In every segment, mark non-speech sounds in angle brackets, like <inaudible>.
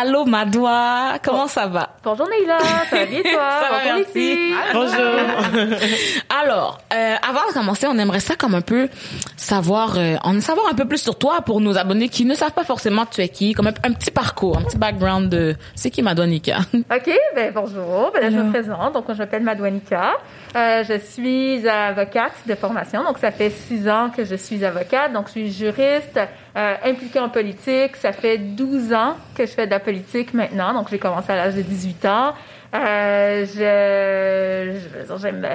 Allô Madoua, comment ça va? Bonjour Neila, ça va bien toi? <laughs> Ça va, Bonjour merci. filles. Bonjour. <laughs> Alors, euh, avant de commencer, on aimerait ça comme un peu savoir, euh, en savoir un peu plus sur toi pour nos abonnés qui ne savent pas forcément tu es qui, comme un, un petit parcours, un petit background de c'est qui Madoua Nika. <laughs> Ok, ben bonjour. Ben là, je me présente. Donc, je m'appelle Madouanika. Euh, je suis avocate de formation. Donc, ça fait six ans que je suis avocate. Donc, je suis juriste euh, impliquée en politique. Ça fait 12 ans que je fais de la politique maintenant. Donc, j'ai commencé à l'âge de 18 ans. Euh, je, je j'aime,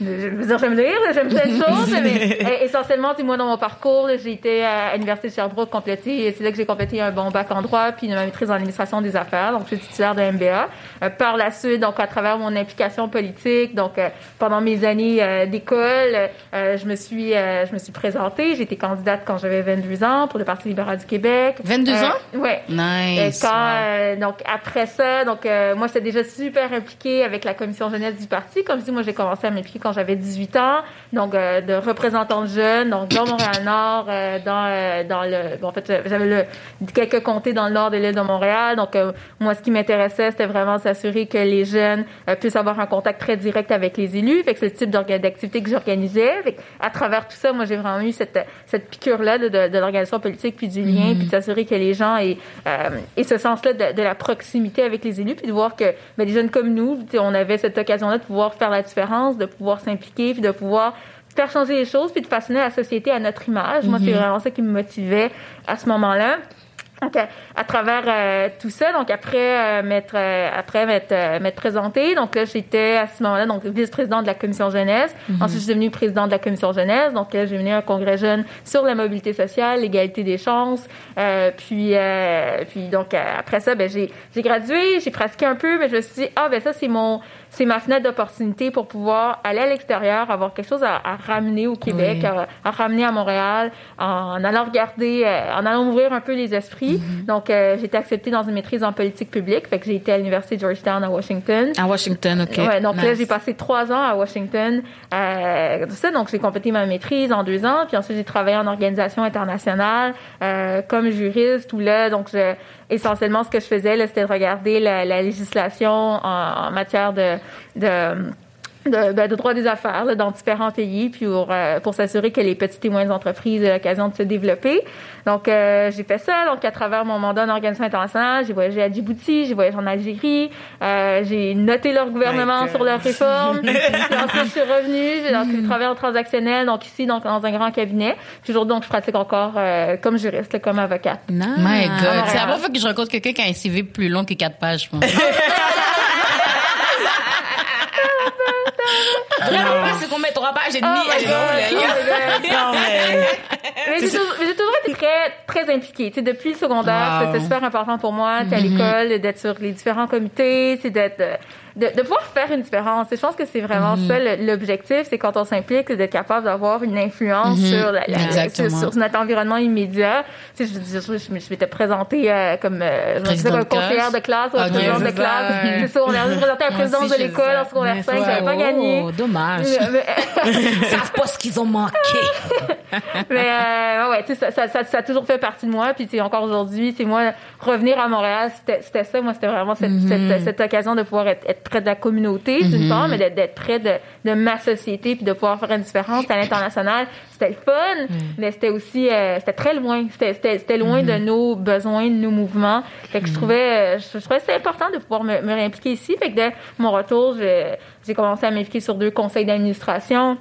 j'aime lire, j'aime plein de choses, <laughs> mais euh, essentiellement, moi dans mon parcours, j'ai été à l'université de Sherbrooke compléter, c'est là que j'ai complété un bon bac en droit, puis ma maîtrise en administration des affaires, donc je suis titulaire de MBA. Euh, par la suite, donc à travers mon implication politique, donc euh, pendant mes années euh, d'école, je me suis, je me suis présentée, j'ai été candidate quand j'avais 22 ans pour le Parti libéral du Québec. 22 Euh, ans? Et Nice. quand, wow. donc après ça, donc moi j'étais déjà super impliquée avec la commission jeunesse du parti. Comme je dis, moi j'ai commencé à m'impliquer quand j'avais 18 ans, donc euh, de représentante jeune, donc dans Montréal-Nord, euh, dans euh, dans le, bon, en fait j'avais le, quelques comtés dans le nord de l'île de Montréal. Donc moi ce qui m'intéressait c'était vraiment s'assurer que les jeunes puissent avoir un contact très direct avec les élus. Fait que c'est le type d'activité que j'organisais. À travers tout ça, moi j'ai vraiment eu cette cette piqûre là de, de, de l'organisation politique puis du lien puis de s'assurer que les gens aient, aient ce sens-là de, de la proximité avec les élus puis de voir que ben, des jeunes comme nous, on avait cette occasion-là de pouvoir faire la différence, de pouvoir s'impliquer puis de pouvoir faire changer les choses puis de façonner la société à notre image. Moi, c'est vraiment ça qui me motivait à ce moment-là. Donc, à, à travers euh, tout ça, donc après euh, m'être euh, après m'être euh, présentée, donc là j'étais à ce moment-là donc vice-présidente de la commission jeunesse. Ensuite, je suis devenue présidente de la commission jeunesse. Donc là, j'ai mené un congrès jeune sur la mobilité sociale, l'égalité des chances. Euh, puis euh, puis donc euh, après ça, ben j'ai j'ai gradué, j'ai pratiqué un peu, mais je me suis dit ah ben ça c'est mon c'est ma fenêtre d'opportunité pour pouvoir aller à l'extérieur, avoir quelque chose à, à ramener au Québec, Oui. à, à ramener à Montréal, en allant regarder, euh, en allant ouvrir un peu les esprits. Donc, euh, j'ai été acceptée dans une maîtrise en politique publique, fait que j'ai été à l'université Georgetown à Washington. À Washington, ok. Ouais, donc là, j'ai passé trois ans à Washington. Euh, tout ça, donc j'ai complété ma maîtrise en deux ans. Puis ensuite, j'ai travaillé en organisation internationale euh, comme juriste. Où là, donc je, essentiellement, ce que je faisais, c'était de regarder la, la législation en, matière de de, ben, de droit des affaires là, dans différents pays, puis pour, euh, pour s'assurer que les petites et moyennes entreprises aient l'occasion de se développer. Donc, euh, j'ai fait ça. Donc, à travers mon mandat en organisation internationale, j'ai voyagé à Djibouti, j'ai voyagé en Algérie, euh, j'ai noté leur gouvernement sur leurs réformes. <laughs> puis ensuite, je suis revenue, j'ai donc j'ai travaillé en transactionnel, donc ici, donc, dans un grand cabinet. Aujourd'hui, donc, je pratique encore euh, comme juriste, là, comme avocate. Nice. My God. C'est la première fois que je rencontre quelqu'un qui a un CV plus long que quatre pages, je pense. <laughs> <laughs> Vraiment, <laughs> c'est qu'on met trois pages et demie. Mais. Mais j'ai toujours, été très, très impliquée. Tu sais, depuis le secondaire, Wow. c'était super important pour moi, t'es à l'école, d'être sur les différents comités, c'est d'être, euh, de, de pouvoir faire une différence. Et je pense que c'est vraiment ça le- l'objectif, c'est quand on s'implique, c'est d'être capable d'avoir une influence sur, la, sur, sur notre environnement immédiat. Tu sais, je, je, je, je m'étais présentée euh, comme, euh, je comme conseillère de classe, ou Ok, présidente de classe. ça, ouais. C'est ça, on a présenté à la <laughs> présidence de l'école en secondaire Mais 5, ça, j'avais pas gagné. Oh, dommage. <laughs> Mais- <laughs> Ils savent pas ce qu'ils ont manqué. mais euh, ouais, tu sais, ça, ça, ça, ça a toujours fait partie de moi. Puis tu sais, encore aujourd'hui, c'est moi revenir à Montréal, c'était ça. Moi, c'était vraiment cette, cette, cette occasion de pouvoir être, être près de la communauté d'une part, mais d'être- près de, de ma société puis de pouvoir faire une différence à l'international. C'était le fun, mais c'était aussi euh, c'était très loin. C'était loin de nos besoins, de nos mouvements. Fait que je trouvais euh, je, je trouvais c'était important de pouvoir me, me réimpliquer ici. Fait que dès mon retour, j'ai commencé à m'impliquer sur deux conseils d'administration.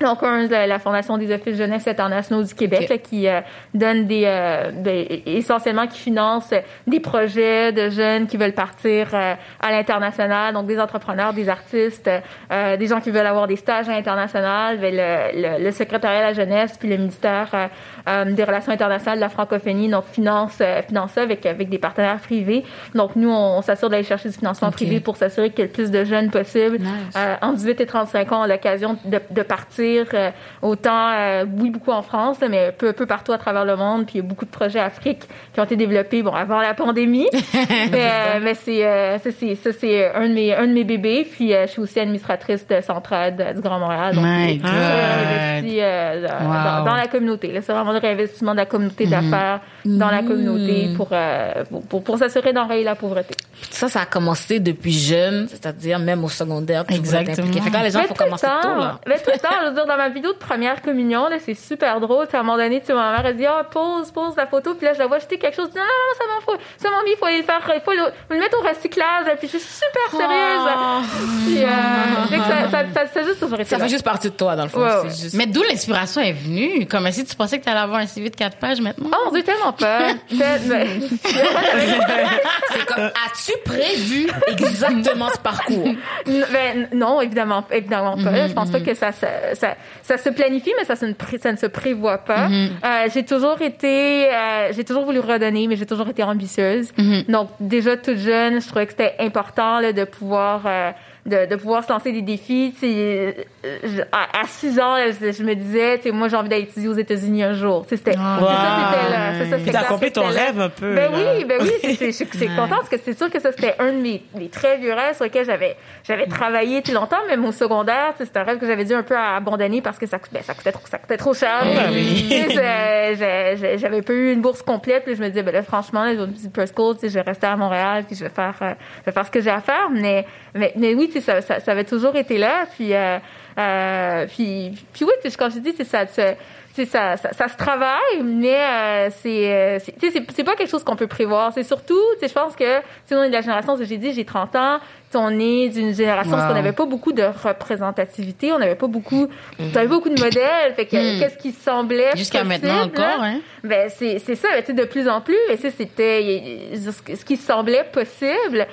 Donc, un, la, Fondation des Offices Jeunesse internationaux du Québec, là, qui euh, donne des, euh, des- essentiellement qui finance des projets de jeunes qui veulent partir euh, à l'international, donc des entrepreneurs, des artistes, euh, des gens qui veulent avoir des stages à l'international, ben, le, le, le secrétariat de la jeunesse puis le ministère euh, des relations internationales de la francophonie, donc finance, euh, finance ça avec avec des partenaires privés. Donc, nous, on, on s'assure d'aller chercher du financement Ok. privé pour s'assurer qu'il y ait le plus de jeunes possible Nice. euh, entre 18 et 35 ans ont l'occasion de, de partir euh, autant, euh, oui, beaucoup en France, mais peu, peu partout à travers le monde. Puis il y a beaucoup de projets Afrique qui ont été développés, bon, avant la pandémie. <laughs> mais euh, mais c'est, euh, ça, c'est, ça, c'est un de mes, un de mes bébés. Puis euh, je suis aussi administratrice de Centrade euh, du Grand Montréal. Donc, My God. investi euh, euh, dans, la communauté. Là, c'est vraiment le réinvestissement de la communauté d'affaires dans la communauté pour, euh, pour, pour, pour s'assurer d'enrayer la pauvreté. Ça, ça a commencé depuis jeune, c'est-à-dire même au secondaire. tu Exactement. Fait que là, les gens, Mais faut commencer temps, tôt, là. mais tout le temps, je veux dire, dans ma vidéo de première communion, là, c'est super drôle. À un moment donné, tu sais, ma mère, elle dit, ah, pose, pose la photo. Puis là, je la vois jeter quelque chose. Je dis, non, non, non, ça m'en fout. Ça m'en il faut aller le faire, il faut le, mettre au recyclage. Puis je suis super sérieuse. Oh. Puis, euh, fait que ça, ça, ça, ça a juste toujours été Ça là. fait juste partie de toi, dans le fond. Ouais, C'est ouais. juste... Mais d'où l'inspiration est venue? Comme si tu pensais que tu allais avoir un CV de quatre pages maintenant? Oh dieu, tellement pas. <laughs> C'est comme, as-tu prévu exactement ce parcours? Ben, non, évidemment, évidemment pas. Je pense pas que ça, ça, ça, ça se planifie, mais ça, se ne pré- ça ne se prévoit pas. Euh, j'ai toujours été, euh, j'ai toujours voulu redonner, mais j'ai toujours été ambitieuse. Donc, déjà toute jeune, je trouvais que c'était important là, de pouvoir euh, de, de pouvoir se lancer des défis. Euh, je- à, à 6 ans, je, je me disais, moi, j'ai envie d'aller étudier aux États-Unis un jour. C'était, Ah. c'est ça, c'était là. Puis c'était t'as accompli ton c'était rêve un peu. Ben là. oui, ben oui, <laughs> je suis contente parce que c'est sûr que ça c'était un de mes, mes très vieux rêves sur lesquels j'avais j'avais travaillé depuis longtemps, même au secondaire, c'est un rêve que j'avais dû un peu abandonner parce que ça, ben, ça coûtait trop, ça coûtait trop cher. Ben oui. J'avais pas eu une bourse complète, puis je me disais ben là franchement, là, je vais je vais rester à Montréal, puis je vais faire euh, je vais faire ce que j'ai à faire, mais mais, mais oui, tu sais, ça, ça, ça avait toujours été là, puis euh, euh, puis puis oui, tu sais, quand je dis, c'est ça, ça ça, ça, ça se travaille, mais euh, c'est, euh, c'est, tu sais, c'est, pas quelque chose qu'on peut prévoir. C'est surtout, tu sais, je pense que, on est de la génération, j'ai dit, j'ai 30 ans, on est d'une génération où Wow. on n'avait pas beaucoup de représentativité, on n'avait pas beaucoup, on avait beaucoup de modèles, fait que Mm. qu'est-ce qui semblait Jusqu'à maintenant encore, hein? Ben c'est c'est ça, tu sais, de plus en plus. Et c'était ce qui semblait possible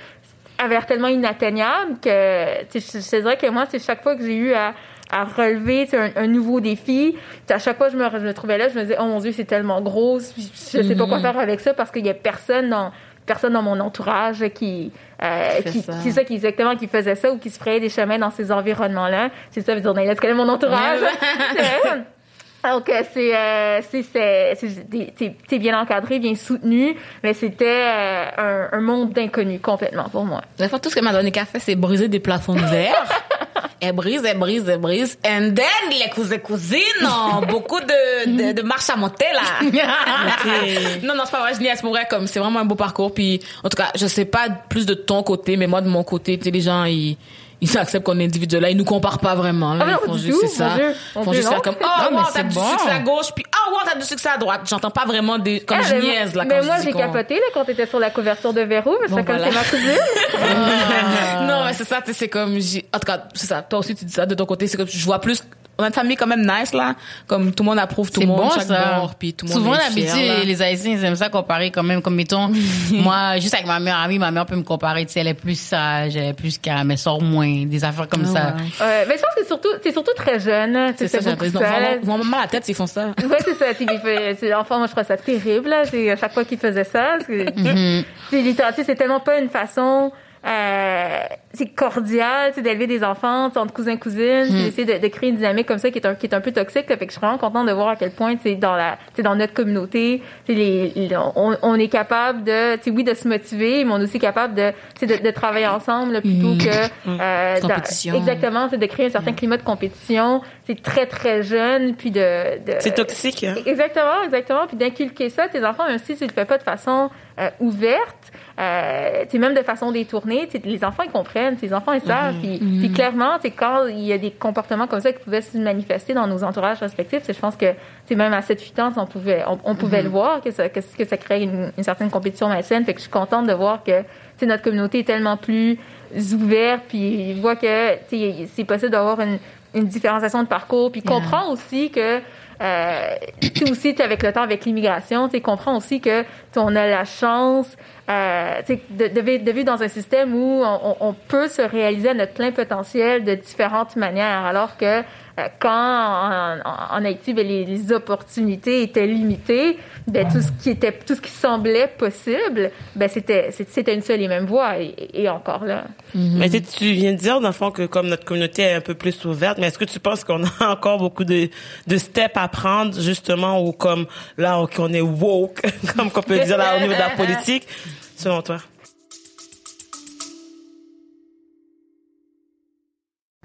avait l'air tellement inatteignable que te dirais que moi, c'est chaque fois que j'ai eu à à relever un, un nouveau défi. À chaque fois que je me, je me trouvais là, je me disais, oh mon Dieu, c'est tellement gros, je je sais pas quoi faire avec ça parce qu'il y a personne dans personne dans mon entourage qui euh, Qui ça. c'est ça qui exactement qui faisait ça ou qui se frayait des chemins dans ces environnements là c'est ça veut dire là tu connais mon entourage <laughs> donc c'est euh, c'est bien encadré bien soutenu mais c'était euh, un, un monde d'inconnu complètement pour moi La fois, tout ce que Madonna fait, c'est briser des plafonds de verre. <laughs> elle brise, elle brise, elle brise. And then, les cousins cousines ont <laughs> beaucoup de, de, de marche à monter, là. <laughs> Non, non, c'est pas vrai, je niaise pour vrai, comme c'est vraiment un beau parcours. Puis, en tout cas, je sais pas plus de ton côté, mais moi, de mon côté, tu sais, les gens, ils, ils acceptent qu'on est individuel là. Ils nous comparent pas vraiment. Là. Ah ils font juste, c'est ça. Dieu, Ils font juste faire comme, oh, Non, mais wow, t'as du bon. succès à gauche, puis oh, wow, t'as du succès à droite. J'entends pas vraiment des, comme Ah, je moi- niaise, là, quand mais je moi j'ai capoté là quand t'étais sur la couverture de Véro mais Bon, c'est comme voilà. c'est ma cousine <laughs> <laughs> non, mais c'est ça, tu sais, c'est comme, en tout cas, c'est ça. Toi aussi, tu dis ça de ton côté. C'est comme, je vois plus, on a une famille quand même nice, là. Comme tout le monde approuve tout C'est le monde, bon, chaque ça. bord, puis tout le monde Souvent, est d'habitude, les Haïtiens, ils aiment ça comparer quand même. Comme, mettons, <laughs> moi, juste avec ma meilleure amie, ma mère peut me comparer. Tu sais, elle est plus sage, elle est plus calme, elle sort moins, des affaires comme Ah ça. ouais. euh, mais je pense que surtout t'es surtout très jeune C'est ça, j'ai l'impression. vont mal à la tête s'ils font ça. Ouais, c'est ça. c'est- Enfin, moi, je trouve ça terrible. Là. C'est à chaque fois qu'il faisait ça. <laughs> C'est c'est tu sais, c'est tellement pas une façon euh, c'est cordial, tu sais, d'élever des enfants, tu sais, entre cousins cousines, puis d'essayer de, de créer une dynamique comme ça qui est un qui est un peu toxique. Là, fait que je suis vraiment contente de voir à quel point, tu sais, dans la, tu sais, dans notre communauté, tu sais, les, les- on, on est capable de, tu sais, oui, de se motiver, mais on est aussi capable de, tu sais, de, de travailler ensemble là, plutôt que euh, dans- Compétition. exactement, tu sais, de créer un certain climat de compétition. C'est très très jeune, puis de, de C'est toxique. Hein? Exactement, exactement. Puis d'inculquer ça à tes enfants, même si tu le fais pas de façon euh, ouverte, euh, même de façon détournée, les enfants ils comprennent, les enfants ils savent. Puis, puis clairement, tu sais, quand il y a des comportements comme ça qui pouvaient se manifester dans nos entourages respectifs, je pense que même à 7-8 ans, on pouvait, on, on pouvait le voir que ça, que, que ça crée une, une certaine compétition malsaine. Fait que je suis contente de voir que notre communauté est tellement plus ouverte, puis voit que tu sais, c'est possible d'avoir une, une différenciation de parcours, puis comprend aussi que euh, aussi avec le temps avec l'immigration tu sais, comprend aussi que on a la chance euh, de, vivre- de vivre dans un système où on, on- peut se réaliser à notre plein potentiel de différentes manières alors que quand en, en- en Haïti ben, les, les opportunités étaient limitées ben, tout ce qui était tout ce qui semblait possible ben c'était c'était une seule et même voie et, et encore là Mais tu tu viens de dire, dans le fond, que comme notre communauté est un peu plus ouverte, mais est-ce que tu penses qu'on a encore beaucoup de, de steps à prendre, justement, ou comme là, ok, on est woke, <laughs> comme qu'on peut dire là au niveau de la politique, selon toi?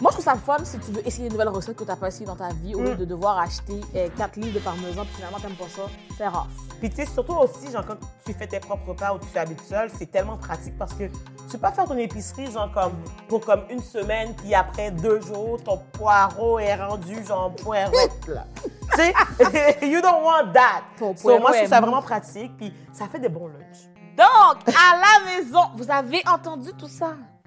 Moi, je trouve ça fun si tu veux essayer une nouvelle recette que tu n'as pas essayé dans ta vie, au lieu de devoir acheter 4 livres de parmesan, puis finalement, tu n'aimes pas ça. C'est rare. Puis tu sais, surtout aussi, genre, quand tu fais tes propres repas ou tu habites seul, c'est tellement pratique parce que tu peux pas faire ton épicerie, genre, comme, pour comme une semaine, puis après deux jours, ton poireau est rendu, genre, poireau, <laughs> là. tu sais, <laughs> you don't want that. Ton So, moi, je trouve ça vraiment pratique, puis ça fait des bons lunchs. Donc, à la maison, vous avez entendu tout ça?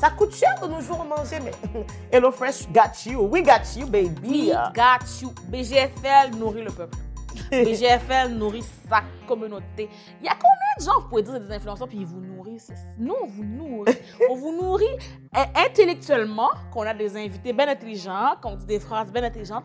ça coûte cher de nos jours manger, mais <laughs> Hello Fresh got you. We got you, baby. We got you. BGFL nourrit le peuple. <laughs> BGFL nourrit sa communauté. Il y a combien de gens, vous pouvez dire, des influenceurs, puis ils vous nourrissent? Nous, on vous nourrit. <laughs> on vous nourrit euh, intellectuellement, qu'on a des invités bien intelligents, qu'on dit des phrases bien intelligentes,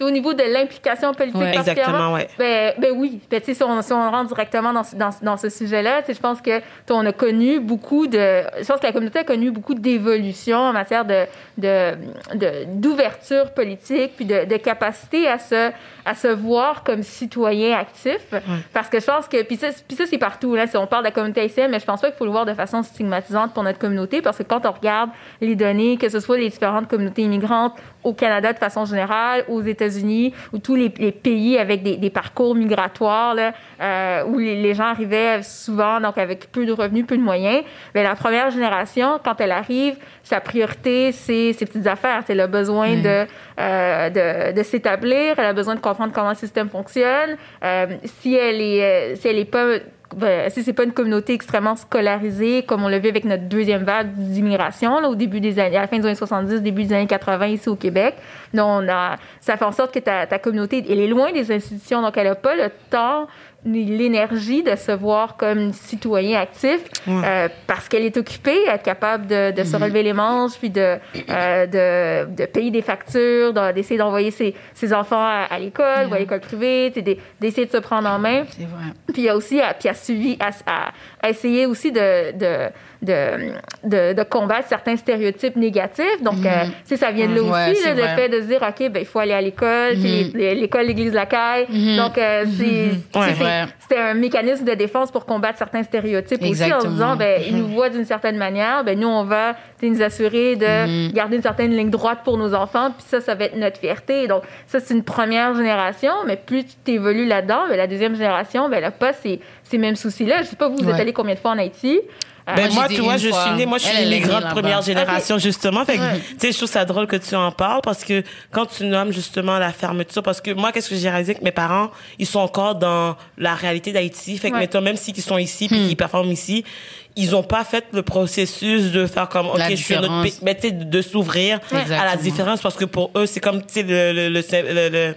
Au niveau de l'implication politique, Ouais, exactement, ouais. Ben, ben oui. Ben, si on, si on rentre directement dans, ce- dans, dans ce sujet-là, je pense que on a connu beaucoup de. Je pense que la communauté a connu beaucoup d'évolutions en matière de de- de- d'ouverture politique, puis de, de capacité à se à se voir comme citoyen actif. Parce que je pense que puis ça, puis ça c'est partout. Là, si on parle de la communauté haïtienne, mais je pense pas qu'il faut le voir de façon stigmatisante pour notre communauté, parce que quand on regarde les données, que ce soit les différentes communautés immigrantes au Canada de façon générale, aux États-Unis, ou tous les, les pays avec des, des parcours migratoires, là, euh, où les, les gens arrivaient souvent donc avec peu de revenus, peu de moyens. Mais la première génération, quand elle arrive, sa priorité, c'est ses petites affaires. Elle a besoin de, euh, de, de s'établir, elle a besoin de comprendre comment le système fonctionne. Euh, si elle est, euh, si elle est pas ben, si c'est pas une communauté extrêmement scolarisée, comme on l'a vu avec notre deuxième vague d'immigration, là, au début des années, à la fin des années 70, début des années 80 ici au Québec, donc on a, ça fait en sorte que ta, communauté, elle est loin des institutions, donc elle a pas le temps l'énergie de se voir comme citoyen actif euh, parce qu'elle est occupée, être capable de, de se relever les manches, puis de, euh, de, de payer des factures, de- d'essayer d'envoyer ses, ses enfants à, à l'école ou à l'école privée, d'essayer de se prendre en main. C'est vrai. Puis il y a aussi à, puis à, suivi, à- à essayer aussi de, de, de, de, de combattre certains stéréotypes négatifs. Donc, euh, tu sais, ça vient de là Mhm. Ouais, aussi, là, le fait de se dire, OK, ben, il faut aller à l'école, Mhm. l'école, l'église, la caille. Mhm. Donc, euh, c'est, Ouais. c'était un mécanisme de défense pour combattre certains stéréotypes aussi en disant, ben, ils nous voient d'une certaine manière, ben, nous, on va, nous assurer de garder une certaine ligne droite pour nos enfants, puis ça, ça va être notre fierté. Donc, ça, c'est une première génération, mais plus tu t'évolues là-dedans, ben, la deuxième génération, ben, elle n'a pas ces, ces mêmes soucis-là. Je sais pas, vous, vous êtes Ouais. allé combien de fois en Haïti? Euh, Ben, Moi, tu vois, je fois. suis née, moi, je suis elle là-bas. première génération, justement. Fait que, Ouais. tu sais, je trouve ça drôle que tu en parles parce que quand tu nommes, justement, la fermeture, parce que moi, qu'est-ce que j'ai réalisé? Que mes parents, ils sont encore dans la réalité d'Haïti. Fait que, Ouais. mettons, même s'ils sont ici puis Hmm. qu'ils performent ici, ils ont pas fait le processus de faire comme, OK, je suis différence. pays, mais tu sais, de s'ouvrir à la différence parce que pour eux, c'est comme, tu sais, le, le, le, le- le-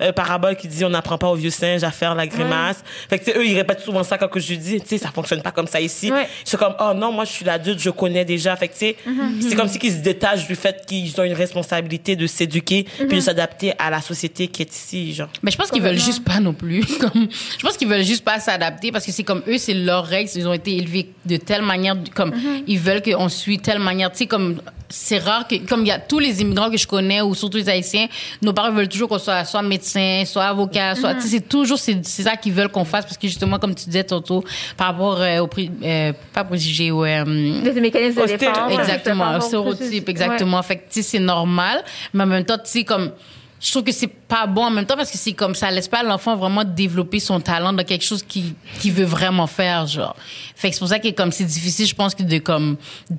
euh, parabole qui dit on n'apprend pas au vieux singe à faire la grimace. Fait que eux ils répètent souvent ça quand que je dis tu sais ça fonctionne pas comme ça ici. Ouais. C'est comme oh non moi je suis l'adulte je connais déjà. Fait que tu sais Mhm. c'est comme si qu'ils se détachent du fait qu'ils ont une responsabilité de s'éduquer puis de s'adapter à la société qui est ici genre. Mais je pense qu'ils veulent juste pas non plus. <laughs> Comme, je pense qu'ils veulent juste pas s'adapter parce que c'est comme eux, c'est leurs règles. Ils ont été élevés de telle manière, comme ils veulent qu'on suit telle manière. Tu sais, comme c'est rare que, comme il y a tous les immigrants que je connais ou surtout les Haïtiens, nos parents veulent toujours qu'on soit soit médecin, soit avocat, soit. Tu sais, c'est toujours c'est c'est ça qu'ils veulent qu'on fasse parce que justement, comme tu disais tantôt, par rapport euh, au prix, euh, pas préjugés, ouais. euh, des mécanismes de défense. Exactement, aux stéréotype, exactement. Fait que, tu sais, c'est normal, mais en même temps, tu sais, comme, je trouve que c'est pas bon en même temps parce que c'est comme ça laisse pas l'enfant vraiment développer son talent dans quelque chose qu'il qu'il veut vraiment faire, genre. Fait que c'est pour ça que comme c'est difficile, je pense que de comme,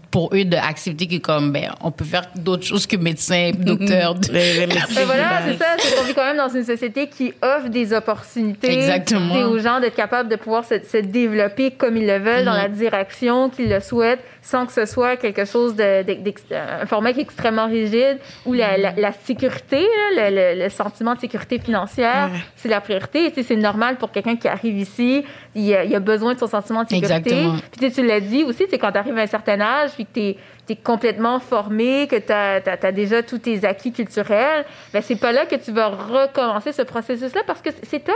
pour eux d'accepter que comme, ben, on peut faire d'autres choses que médecin, <laughs> docteur. Les, les <laughs> médecins, voilà, ben, c'est ça. C'est qu'on vit quand même dans une société qui offre des opportunités Exactement. et aux gens d'être capables de pouvoir se, se développer comme ils le veulent, dans la direction qu'ils le souhaitent, sans que ce soit quelque chose de, de- d'ex- un format qui est extrêmement rigide, où la, la, la sécurité, là, le, le- le sentiment de sécurité financière, Ouais. c'est la priorité. Tu sais, c'est normal pour quelqu'un qui arrive ici, il a, il a besoin de son sentiment de sécurité. Exactement. Puis tu l'as dit aussi, c'est quand tu arrives à un certain âge, puis que tu es, complètement formé, que tu as, déjà tous tes acquis culturels, ben c'est pas là que tu vas recommencer ce processus-là parce que c'est- tough.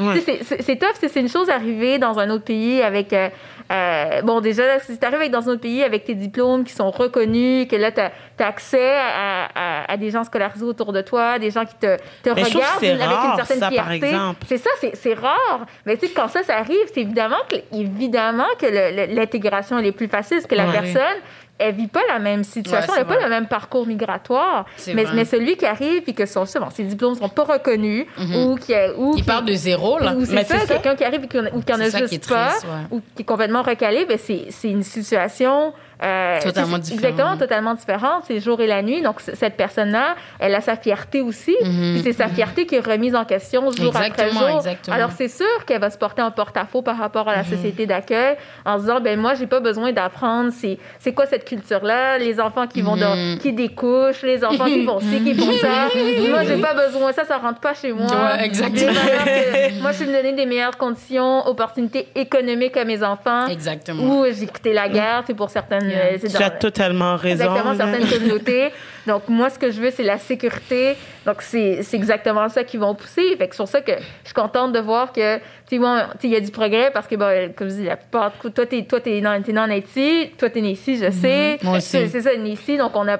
Ouais. C'est tough, c'est c'est une chose d'arriver dans un autre pays avec... euh, euh, bon, déjà, si tu arrives dans un autre pays avec tes diplômes qui sont reconnus, que là, tu as, accès à, à- à des gens scolarisés autour de toi, des gens qui te, que regardent avec une certaine ça, fierté. C'est ça, c'est c'est rare. Mais tu sais, quand ça, ça arrive, c'est évidemment que, évidemment que l'intégration, elle est plus facile parce que la Ouais. personne, elle vit pas la même situation, Ouais, elle n'a pas le même parcours migratoire. Mais, mais celui qui arrive et que son, bon, ses diplômes sont pas reconnus ou qui, ou Il qui- part de zéro, là. ou c'est ça, quelqu'un qui arrive et qui ou qui en a juste qui pas, ouais. ou qui est complètement recalé, ben c'est c'est une situation euh, Totalement différente. Exactement, totalement différente. C'est le jour et la nuit. Donc, cette personne-là, elle a sa fierté aussi. Mhm. Puis c'est sa fierté qui est remise en question jour après Exactement, jour. exactement. Alors, c'est sûr qu'elle va se porter en porte-à-faux par rapport Mhm. à la société d'accueil en se disant, ben moi, j'ai pas besoin d'apprendre c'est c'est quoi cette culture-là, les enfants qui vont Mhm. dans, qui découchent, les enfants qui font ci, qui font ça. moi, j'ai pas besoin, ça, ça rentre pas chez moi. Ouais, exactement. Que- moi, je suis me donner des meilleures conditions, opportunités économiques à mes enfants. Exactement. Ou j'ai quitté la guerre, c'est pour certaines. Yeah. euh, Tu as dans- totalement raison. Exactement, certaines communautés. Donc, moi, ce que je veux, c'est la sécurité. Donc, c'est c'est exactement ça qu'ils vont pousser. Fait que c'est pour ça que je suis contente de voir que, tu sais, bon, il y a du progrès parce que, bon, comme je dis, la plupart, toi, t'es, toi, t'es, dans- t'es né en Haïti, toi, t'es né ici, je sais. Moi aussi. C'est, c'est ça, né ici. Donc, on a,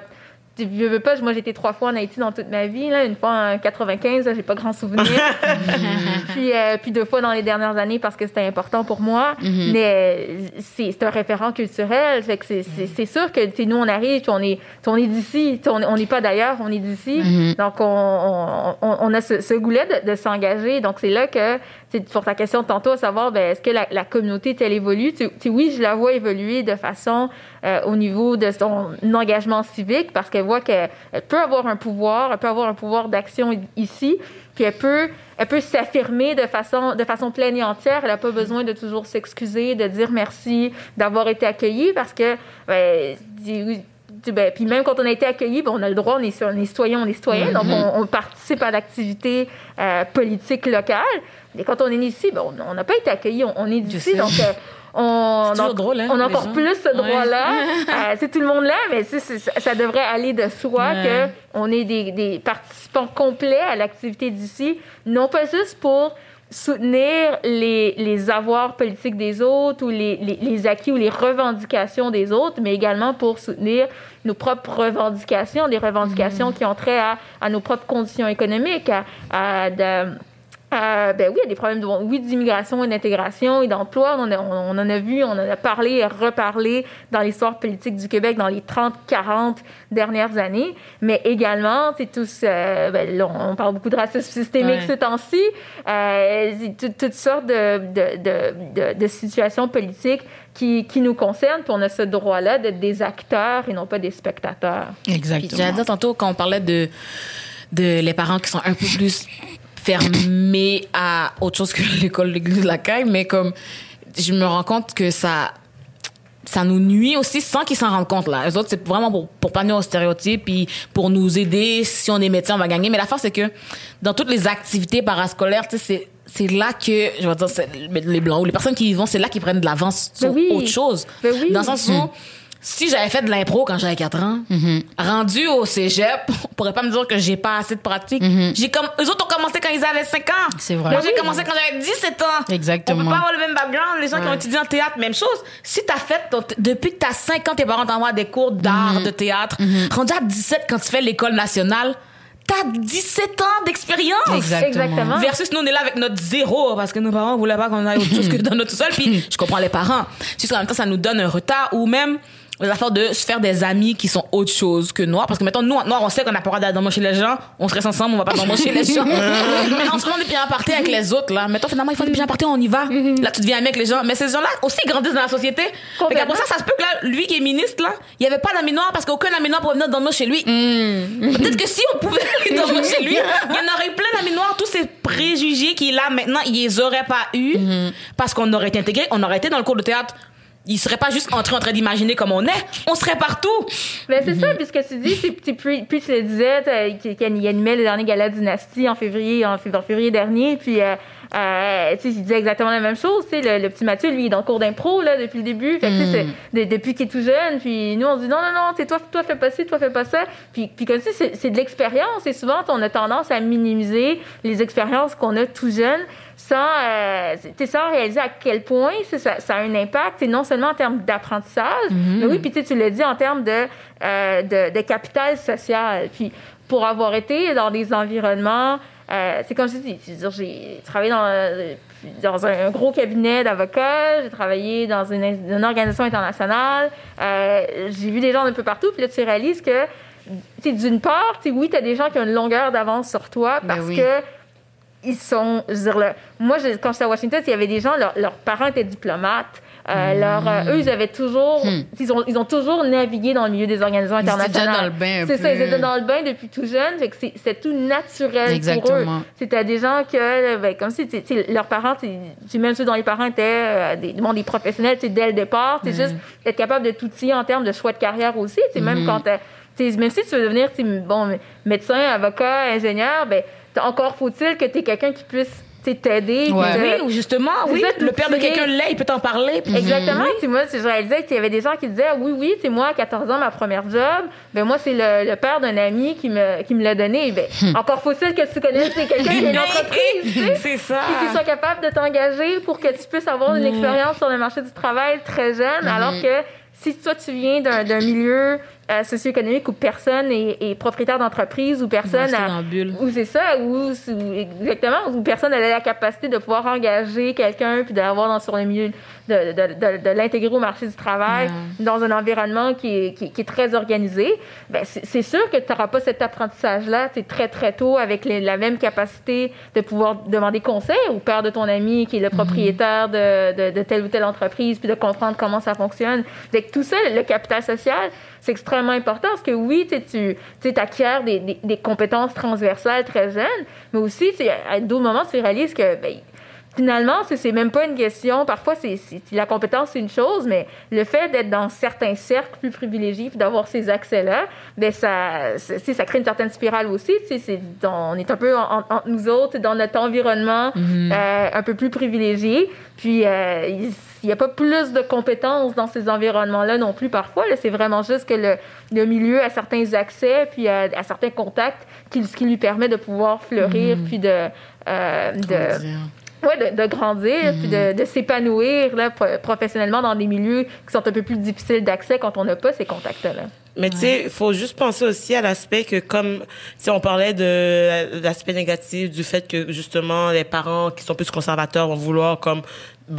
tu veux, pas, moi, j'ai été trois fois en Haïti dans toute ma vie, là. Une fois en 95, là, j'ai pas grand souvenir. <laughs> puis, euh, puis deux fois dans les dernières années parce que c'était important pour moi. Mhm. Mais c'est c'est un référent culturel. Fait que c'est- c'est c'est sûr que nous, on arrive, puis on est, on est d'ici. On n'est pas d'ailleurs, on est d'ici. Mhm. Donc, on, on, on- a ce, ce goût-là de, de s'engager. Donc, c'est là que, pour ta question de tantôt, à savoir, ben, est-ce que la, la communauté, elle évolue? Tu, oui, je la vois évoluer de façon euh, au niveau de son engagement civique parce qu'elle voit qu'elle elle peut avoir un pouvoir, elle peut avoir un pouvoir d'action ici, puis elle peut, elle peut s'affirmer de façon, de façon pleine et entière. Elle n'a pas besoin de toujours s'excuser, de dire merci, d'avoir été accueillie parce que, ben, ben, puis même quand on a été accueilli, ben, on a le droit, on est, on est citoyen, on est citoyen, donc on, on participe à l'activité euh, politique locale. Et quand on est ici, ben, on n'a pas été accueilli, on, on est d'ici, donc euh, on, donc, drôle, hein, on a encore gens. plus ce droit-là. <laughs> Euh, c'est tout le monde là, mais c'est- c'est- ça, devrait aller de soi que on est des, des participants complets à l'activité d'ici, non pas juste pour soutenir les, les avoirs politiques des autres ou les, les, les acquis ou les revendications des autres, mais également pour soutenir nos propres revendications, des revendications qui ont trait à, à nos propres conditions économiques, à, à de- Euh, ben oui, il y a des problèmes de, oui, d'immigration et d'intégration et d'emploi. On, en a- on en a vu, on en a parlé et reparlé dans l'histoire politique du Québec dans les 30, 40 dernières années. Mais également, c'est tous, euh, ben là, on parle beaucoup de racisme systémique Ouais. ce temps-ci. Euh, toutes sortes de, de, de, de, de situations politiques qui, qui nous concernent. Puis on a ce droit-là d'être des acteurs et non pas des spectateurs. Exactement. j'allais dire tantôt quand on parlait de de les parents qui sont un peu plus fermés à autre chose que <laughs> l'école, l'église, la caille, mais comme je me rends compte que ça ça nous nuit aussi sans qu'ils s'en rendent compte là. Les autres c'est vraiment pour pour pas nuire aux stéréotypes puis pour nous aider si on est médecin on va gagner. Mais la force c'est que dans toutes les activités parascolaires, tu sais c'est c'est là que je vais dire les blancs ou les personnes qui y vont c'est là qu'ils prennent de l'avance sur Ben oui. autre chose. Ben oui. Dans le sens où si j'avais fait de l'impro quand j'avais 4 ans, rendu au cégep, <laughs> on pourrait pas me dire que j'ai pas assez de pratique. J'ai comme eux autres ont commencé quand ils avaient 5 ans. C'est vrai. Moi, j'ai commencé quand j'avais 17 ans. Exactement. On peut pas avoir le même background. Les gens qui ont étudié en théâtre, même chose. Si t'as fait ton- depuis que t'as 5 ans, tes parents t'envoient des cours d'art, Mhm. de théâtre, rendu à 17 quand tu fais l'école nationale, t'as 17 ans d'expérience. Exactement. Exactement. Versus nous, on est là avec notre zéro parce que nos parents voulaient pas qu'on aille autre chose <laughs> que dans notre sol. Puis <laughs> je comprends les parents. Juste en même temps, ça nous donne un retard ou même les affaires de se faire des amis qui sont autre chose que noirs. Parce que mettons, nous, noirs, on sait qu'on n'a pas le droit chez les gens. On se reste ensemble, on va pas dormir chez les gens. <laughs> mais on se prend des pieds à partir avec les autres, là. Mettons, finalement, ils font des pieds à partir, on y va. Là, tu deviens ami avec les gens. Mais ces gens-là aussi grandissent dans la société. Fait qu'après ça, ça se peut que là, lui qui est ministre, là, il y avait pas d'amis noirs parce qu'aucun ami noir pouvait venir dormir chez lui. Peut-être que si on pouvait <laughs> aller dormir chez lui, il y en aurait eu plein d'amis noirs. Tous ces préjugés qu'il a maintenant, il les aurait pas eu parce qu'on aurait été intégrés, on aurait été dans le cours de théâtre. Il serait pas juste entré en train d'imaginer comme on est. On serait partout. Ben, c'est ça, puis ce que tu dis, puis, puis tu le disais, qu'il animait le dernier gala Dynastie en février, en, fév- en février dernier, puis euh, euh, il disait exactement la même chose, le, le petit Mathieu, lui, il est dans le cours d'impro, depuis le début, fait c'est- de- depuis qu'il est tout jeune, puis nous, on se dit, non, non, non, toi, toi, fais pas ci, toi, fais pas ça, puis, puis comme c'est, c'est de l'expérience, et souvent, on a tendance à minimiser les expériences qu'on a tout jeune, sans, euh, sans réaliser à quel point ça, ça a un impact, non seulement en termes d'apprentissage, mais oui, puis tu l'as dit en termes de, euh, de, de capital social. Puis pour avoir été dans des environnements, euh, c'est comme je dis, j'ai travaillé dans, euh, dans un, gros cabinet d'avocats, j'ai travaillé dans une, une organisation internationale, euh, j'ai vu des gens d'un peu partout, puis là, tu réalises que, d'une part, oui, tu as des gens qui ont une longueur d'avance sur toi Ben parce oui. que ils sont, je veux dire, le- moi, je- quand j'étais à Washington, il y avait des gens, leur- leurs parents étaient diplomates. Euh, leur, euh, eux, ils avaient toujours, ils, ont, ils ont toujours navigué dans le milieu des organisations Hmm. Ils étaient internationales. déjà dans le bain C'est ça, ils étaient dans le bain depuis tout jeune. Fait que c'est- tout naturel pour eux. Exactement. C'était des gens que, ben, comme si, tu sais, leurs parents, tu sais, même ceux dont les parents étaient euh, des, bon, des professionnels, dès le départ, c'est juste être capable de tout outiller en termes de choix de carrière aussi. Même quand t'as- tu sais, même si tu veux devenir bon, médecin, avocat, ingénieur, ben, encore faut-il que tu aies quelqu'un qui puisse tu sais, t'aider. Ouais. Oui, ou justement, oui. ça, Le père de quelqu'un l'est, il peut t'en parler. puis- Exactement. Tu sais, Moi, je réalisais qu'il y avait des gens qui disaient oui, oui, c'est moi, à 14 ans, ma première job, ben moi, c'est le, le père d'un ami qui me, qui me l'a donné. Ben, encore faut-il que tu connaisses quelqu'un qui a une <laughs> entreprise, tu sais, C'est ça. et qui soit capable de t'engager pour que tu puisses avoir une expérience sur le marché du travail très jeune, alors que si toi, tu viens d'un d'un milieu euh, socio-économique où personne est, est propriétaire d'entreprise, où personne a, c'est ça, exactement, où personne n'a la capacité de pouvoir engager quelqu'un puis d'avoir dans sur le milieu de, de, de, de l'intégrer au marché du travail dans un environnement qui est, qui, qui est très organisé, ben c'est sûr que tu n'auras pas cet apprentissage-là c'est très très tôt avec les- la même capacité de pouvoir demander conseil au père de ton ami qui est le propriétaire de, de, telle ou telle entreprise puis de comprendre comment ça fonctionne. Que tout ça, le capital social, c'est extrêmement important parce que oui, tu acquiers des, des, des compétences transversales très jeunes, mais aussi, à d'autres moments, tu réalises que ben, finalement, c'est c'est même pas une question. Parfois, c'est c'est- la compétence, c'est une chose, mais le fait d'être dans certains cercles plus privilégiés, puis d'avoir ces accès-là, ben ça, ça crée une certaine spirale aussi. c'est- on est un peu en- en- entre nous autres, dans notre environnement euh, un peu plus privilégié. Puis, euh, il n'y a pas plus de compétences dans ces environnements-là non plus parfois. là. C'est vraiment juste que le, le milieu a certains accès, puis à, à certains contacts, qui, ce qui lui permet de pouvoir fleurir, puis de... euh, de? Ouais, de, de grandir, puis de, de s'épanouir là, pro- professionnellement dans des milieux qui sont un peu plus difficiles d'accès quand on n'a pas ces contacts-là. Mais tu sais, il faut juste penser aussi à l'aspect que comme si on parlait de l'aspect négatif du fait que justement les parents qui sont plus conservateurs vont vouloir comme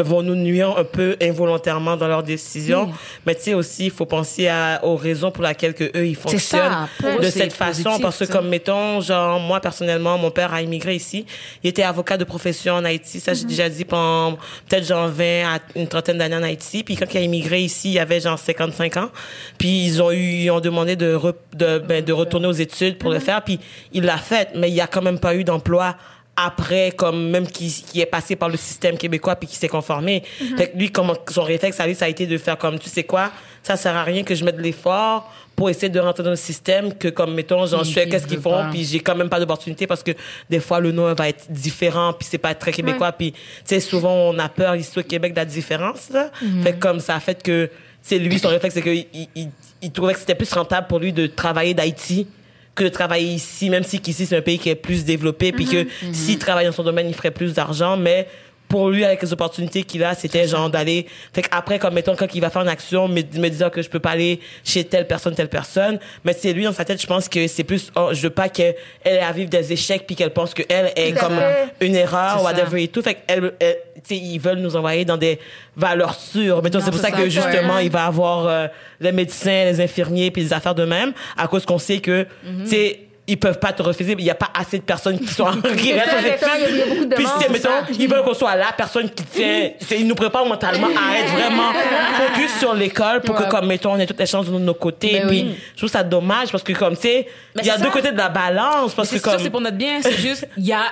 vont nous nuire un peu involontairement dans leurs décisions? Mais tu sais aussi, il faut penser à, aux raisons pour lesquelles que eux ils ça. fonctionnent eux, de cette façon. positif, parce que ça. comme mettons genre moi personnellement mon père a immigré ici. Il était avocat de profession en Haïti ça j'ai déjà dit pendant peut-être genre 20 à une trentaine d'années en Haïti. Puis quand il a immigré ici il avait genre 55 ans. Puis ils ont eu ils ont demandé de re- de ben, de retourner aux études pour le faire. Puis il l'a fait mais il y a quand même pas eu d'emploi après comme même qui qui est passé par le système québécois puis qui s'est conformé. Fait que lui comme son réflexe à lui ça a été de faire comme tu sais quoi ça sert à rien que je mette de l'effort pour essayer de rentrer dans le système que comme mettons genre je fais Qui qu'est-ce qu'ils font? puis j'ai quand même pas d'opportunité parce que des fois le nom va être différent puis c'est pas très québécois. Puis tu sais souvent on a peur ici au Québec de la différence là. Fait que comme ça a fait que c'est lui son réflexe c'est que il, il, il trouvait que c'était plus rentable pour lui de travailler d'Haïti que de travailler ici même si qu'ici c'est un pays qui est plus développé puis que s'il travaille dans son domaine il ferait plus d'argent mais pour lui avec les opportunités qu'il a c'était genre d'aller fait qu'après comme mettons quand il va faire une action me, me disant que je peux pas aller chez telle personne telle personne mais c'est lui dans sa tête je pense que c'est plus oh je veux pas qu'elle elle ait à vivre des échecs puis qu'elle pense que elle est Tout comme fait. une erreur ou whatever et tout fait qu'elle elle, tu sais ils veulent nous envoyer dans des valeurs sûres mettons c'est pour ça ça. que justement Ouais. il va avoir euh, les médecins les infirmiers puis les affaires de même à cause qu'on sait que Mhm. tu sais ils peuvent pas te refuser il y a pas assez de personnes qui sont <laughs> qui C'est restent aux puis mettons, ils veulent qu'on soit la personne qui tient, c'est- ils nous préparent mentalement <laughs> à être vraiment focus sur l'école pour Ouais. que, comme, mettons, on ait toutes les chances de nos côtés. Ben puis, oui. je trouve ça dommage parce que, comme, tu sais, il y a deux ça. côtés de la balance parce que, C'est sûr, comme, c'est pour notre bien. C'est juste, il y a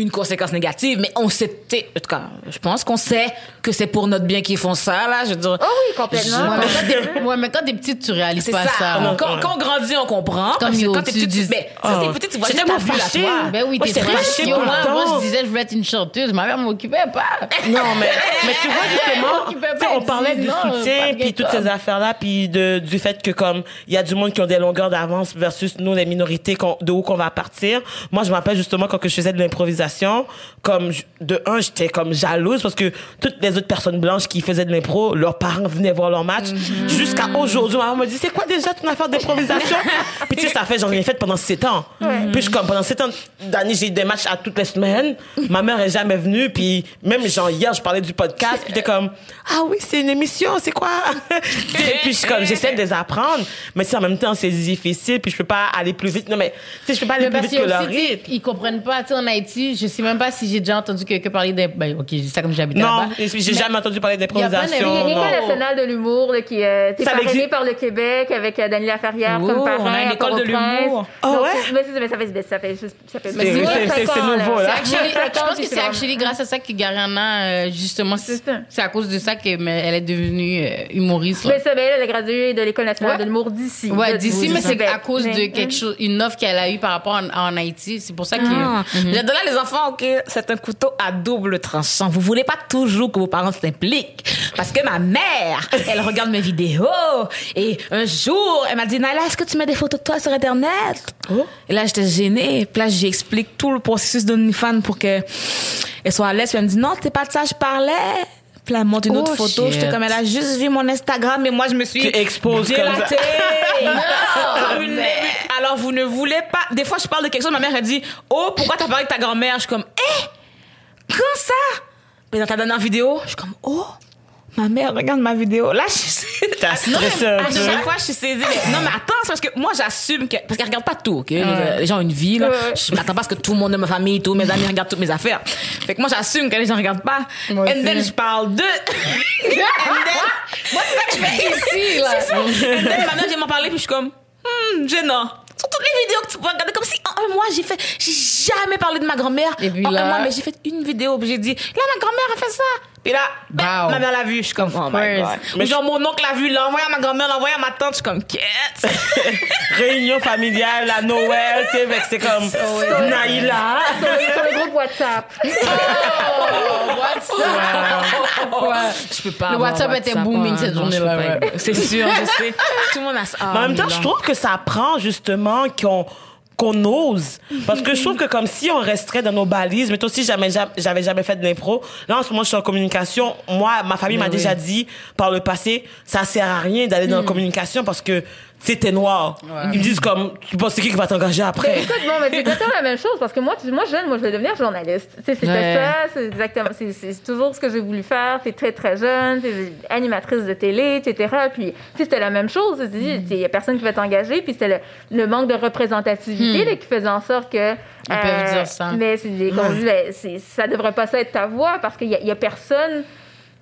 une conséquence négative, mais on sait, tu sais, en tout cas, je pense qu'on sait que c'est pour notre bien qu'ils font ça, là. Je veux dire, Oh oui, complètement. Ouais, mais quand ouais, mais quand t'es petite, tu réalises pas ça. ça. non, Quand, on grandit, on comprend. Comme yo, quand t'es tu petite, tu, dis- mais, quand t'es Oh. petite, tu vois J'étais à fâchée. toi. Ben oui, t'es c'est très fâché chiant. tout le Moi, moi, je disais, je voulais être une chanteuse. Ma mère m'occupait pas. <laughs> Non, mais, mais tu vois, justement, <laughs> tu pas on parlait du non, pas soutien, puis toutes ces affaires-là, puis de, du fait que, comme, il y a du monde qui ont des longueurs d'avance versus nous, les minorités, de où qu'on va partir. Moi, je me rappelle justement quand que je faisais de l'improvisation, comme, de un, j'étais comme jalouse parce que toutes les autres personnes blanches qui faisaient de l'impro, leurs parents venaient voir leur match. Mhm. Jusqu'à aujourd'hui, ma maman me dit, c'est quoi déjà ton affaire d'improvisation? <laughs> puis tu sais, ça fait, j'en ai fait pendant sept ans. Puis je comme, pendant sept ans d'années, j'ai eu des matchs à toutes les semaines. Ma mère est jamais venue, puis même, genre, hier, je parlais du podcast, puis t'es comme, ah oui, c'est une émission, c'est quoi? <laughs> puis je suis comme, j'essaie de les apprendre, mais tu sais, en même temps, c'est difficile, puis je peux pas aller plus vite. Non, mais, tu sais, je peux pas aller Mais plus vite que leur rythme. ils comprennent pas. Tu sais, en Haïti, je sais même pas si j'ai déjà entendu quelqu'un parler des. Ben, ok, je dis ça comme j'habite Non, là-bas. j'ai jamais entendu parler d'improvisation. Il y a non. l'école nationale de l'humour là, qui euh, est Ça parrainée par le Québec avec euh, Daniela Ferrière Oh, comme parrain. on a une à école de l'humour. Ah Donc, ouais? mais c'est- ça fait, ça fait, ça fait C'est- c'est- c'est- c'est nouveau, là. C'est je pense que c'est actually grâce à ça que Gariana, euh, justement, C'est c'est c'est à cause de ça qu'elle est devenue humoriste. Mais ça, ben, elle, elle a gradué de l'école nationale de l'humour d'ici. Ouais, d'ici, mais c'est à cause de quelque chose, une offre qu'elle a eue par rapport en, Haïti. C'est pour ça que. Ah. Là, les enfants, ok, c'est un couteau à double tranchant. Vous voulez pas toujours que vos parents s'impliquent. Parce que ma mère, elle regarde mes vidéos. Et un jour, elle m'a dit, Naila, est-ce que tu mets des photos de toi sur Internet? Et là, j'étais gênée. Puis là, j'explique tout le processus d'OnlyFans pour que elle soit à l'aise. Puis elle me dit, non, c'est pas de ça, je parlais. Puis là, elle montre une autre Oh, photo. J'étais comme, elle a juste vu mon Instagram, et moi, je me suis Tu exposes comme ça. délatée. Comme une- Alors, vous ne voulez pas. Des fois, je parle de quelque chose, ma mère, elle dit Oh, pourquoi t'as parlé de ta grand-mère? Je suis comme Eh Quand ça? Mais dans ta dernière vidéo, je suis comme Oh Ma mère regarde ma vidéo. Là, je suis. T'as stressé un À chaque fois, je suis saisie. Mais non, mais attends, c'est parce que moi, j'assume que. Parce qu'elle regarde pas tout, OK? Les gens ont une vie, là. Ouais. Je m'attends pas à ce que tout le monde de ma famille, tous mes amis regardent toutes mes affaires. Fait que moi, j'assume que les gens regardent pas. Moi And then, je parle de. <laughs> <laughs> And then. Moi, c'est ça que je fais <laughs> ici, là. And then, ma mère vient m'en parler, puis je suis comme. Hmm, gênant. Sur toutes les vidéos que tu peux regarder, comme si en un mois, j'ai fait. J'ai jamais parlé de ma grand-mère. En là- un mois, mais j'ai fait une vidéo, puis j'ai dit, là, ma grand-mère a fait ça. Puis là, ben, Wow. ma mère l'a vu. Je suis comme, oh my. God. Mais genre, mon oncle l'a vu, l'a envoyé à ma grand-mère, l'a envoyé à ma tante. Je suis comme, quête. <laughs> Réunion familiale à Noël, tu sais, c'est comme Naïla. Sur le- sur le groupe WhatsApp. <laughs> Je peux pas. Le WhatsApp était booming cette non, je journée-là. C'est sûr, je sais. Tout le monde a ça. En même temps, je trouve que ça prend justement qu'on qu'on ose. Parce que je trouve que comme si on resterait dans nos balises, mais toi aussi, jamais, jam- j'avais jamais fait de l'impro. Là, en ce moment, je suis en communication. Moi, ma famille m'a déjà dit par le passé, ça sert à rien d'aller dans la communication parce que c'était noir. Ils me disent comme, tu penses c'est qui qui va t'engager après? écoute, bon, mais c'est exactement la même chose parce que moi, tu- moi jeune, moi, je vais devenir journaliste. C'était Ouais. ça, c'est exactement, c'est, c'est toujours ce que j'ai voulu faire. T'es très, très jeune, t'es animatrice de télé, etc. Puis, tu sais, c'était la même chose. Il y a personne qui va t'engager, puis c'était le, le manque de représentativité là, qui faisait en sorte que. Ils peuvent dire ça. Mais c'est, comme dis, ben, ça devrait pas ça être ta voix parce qu'il y a, il y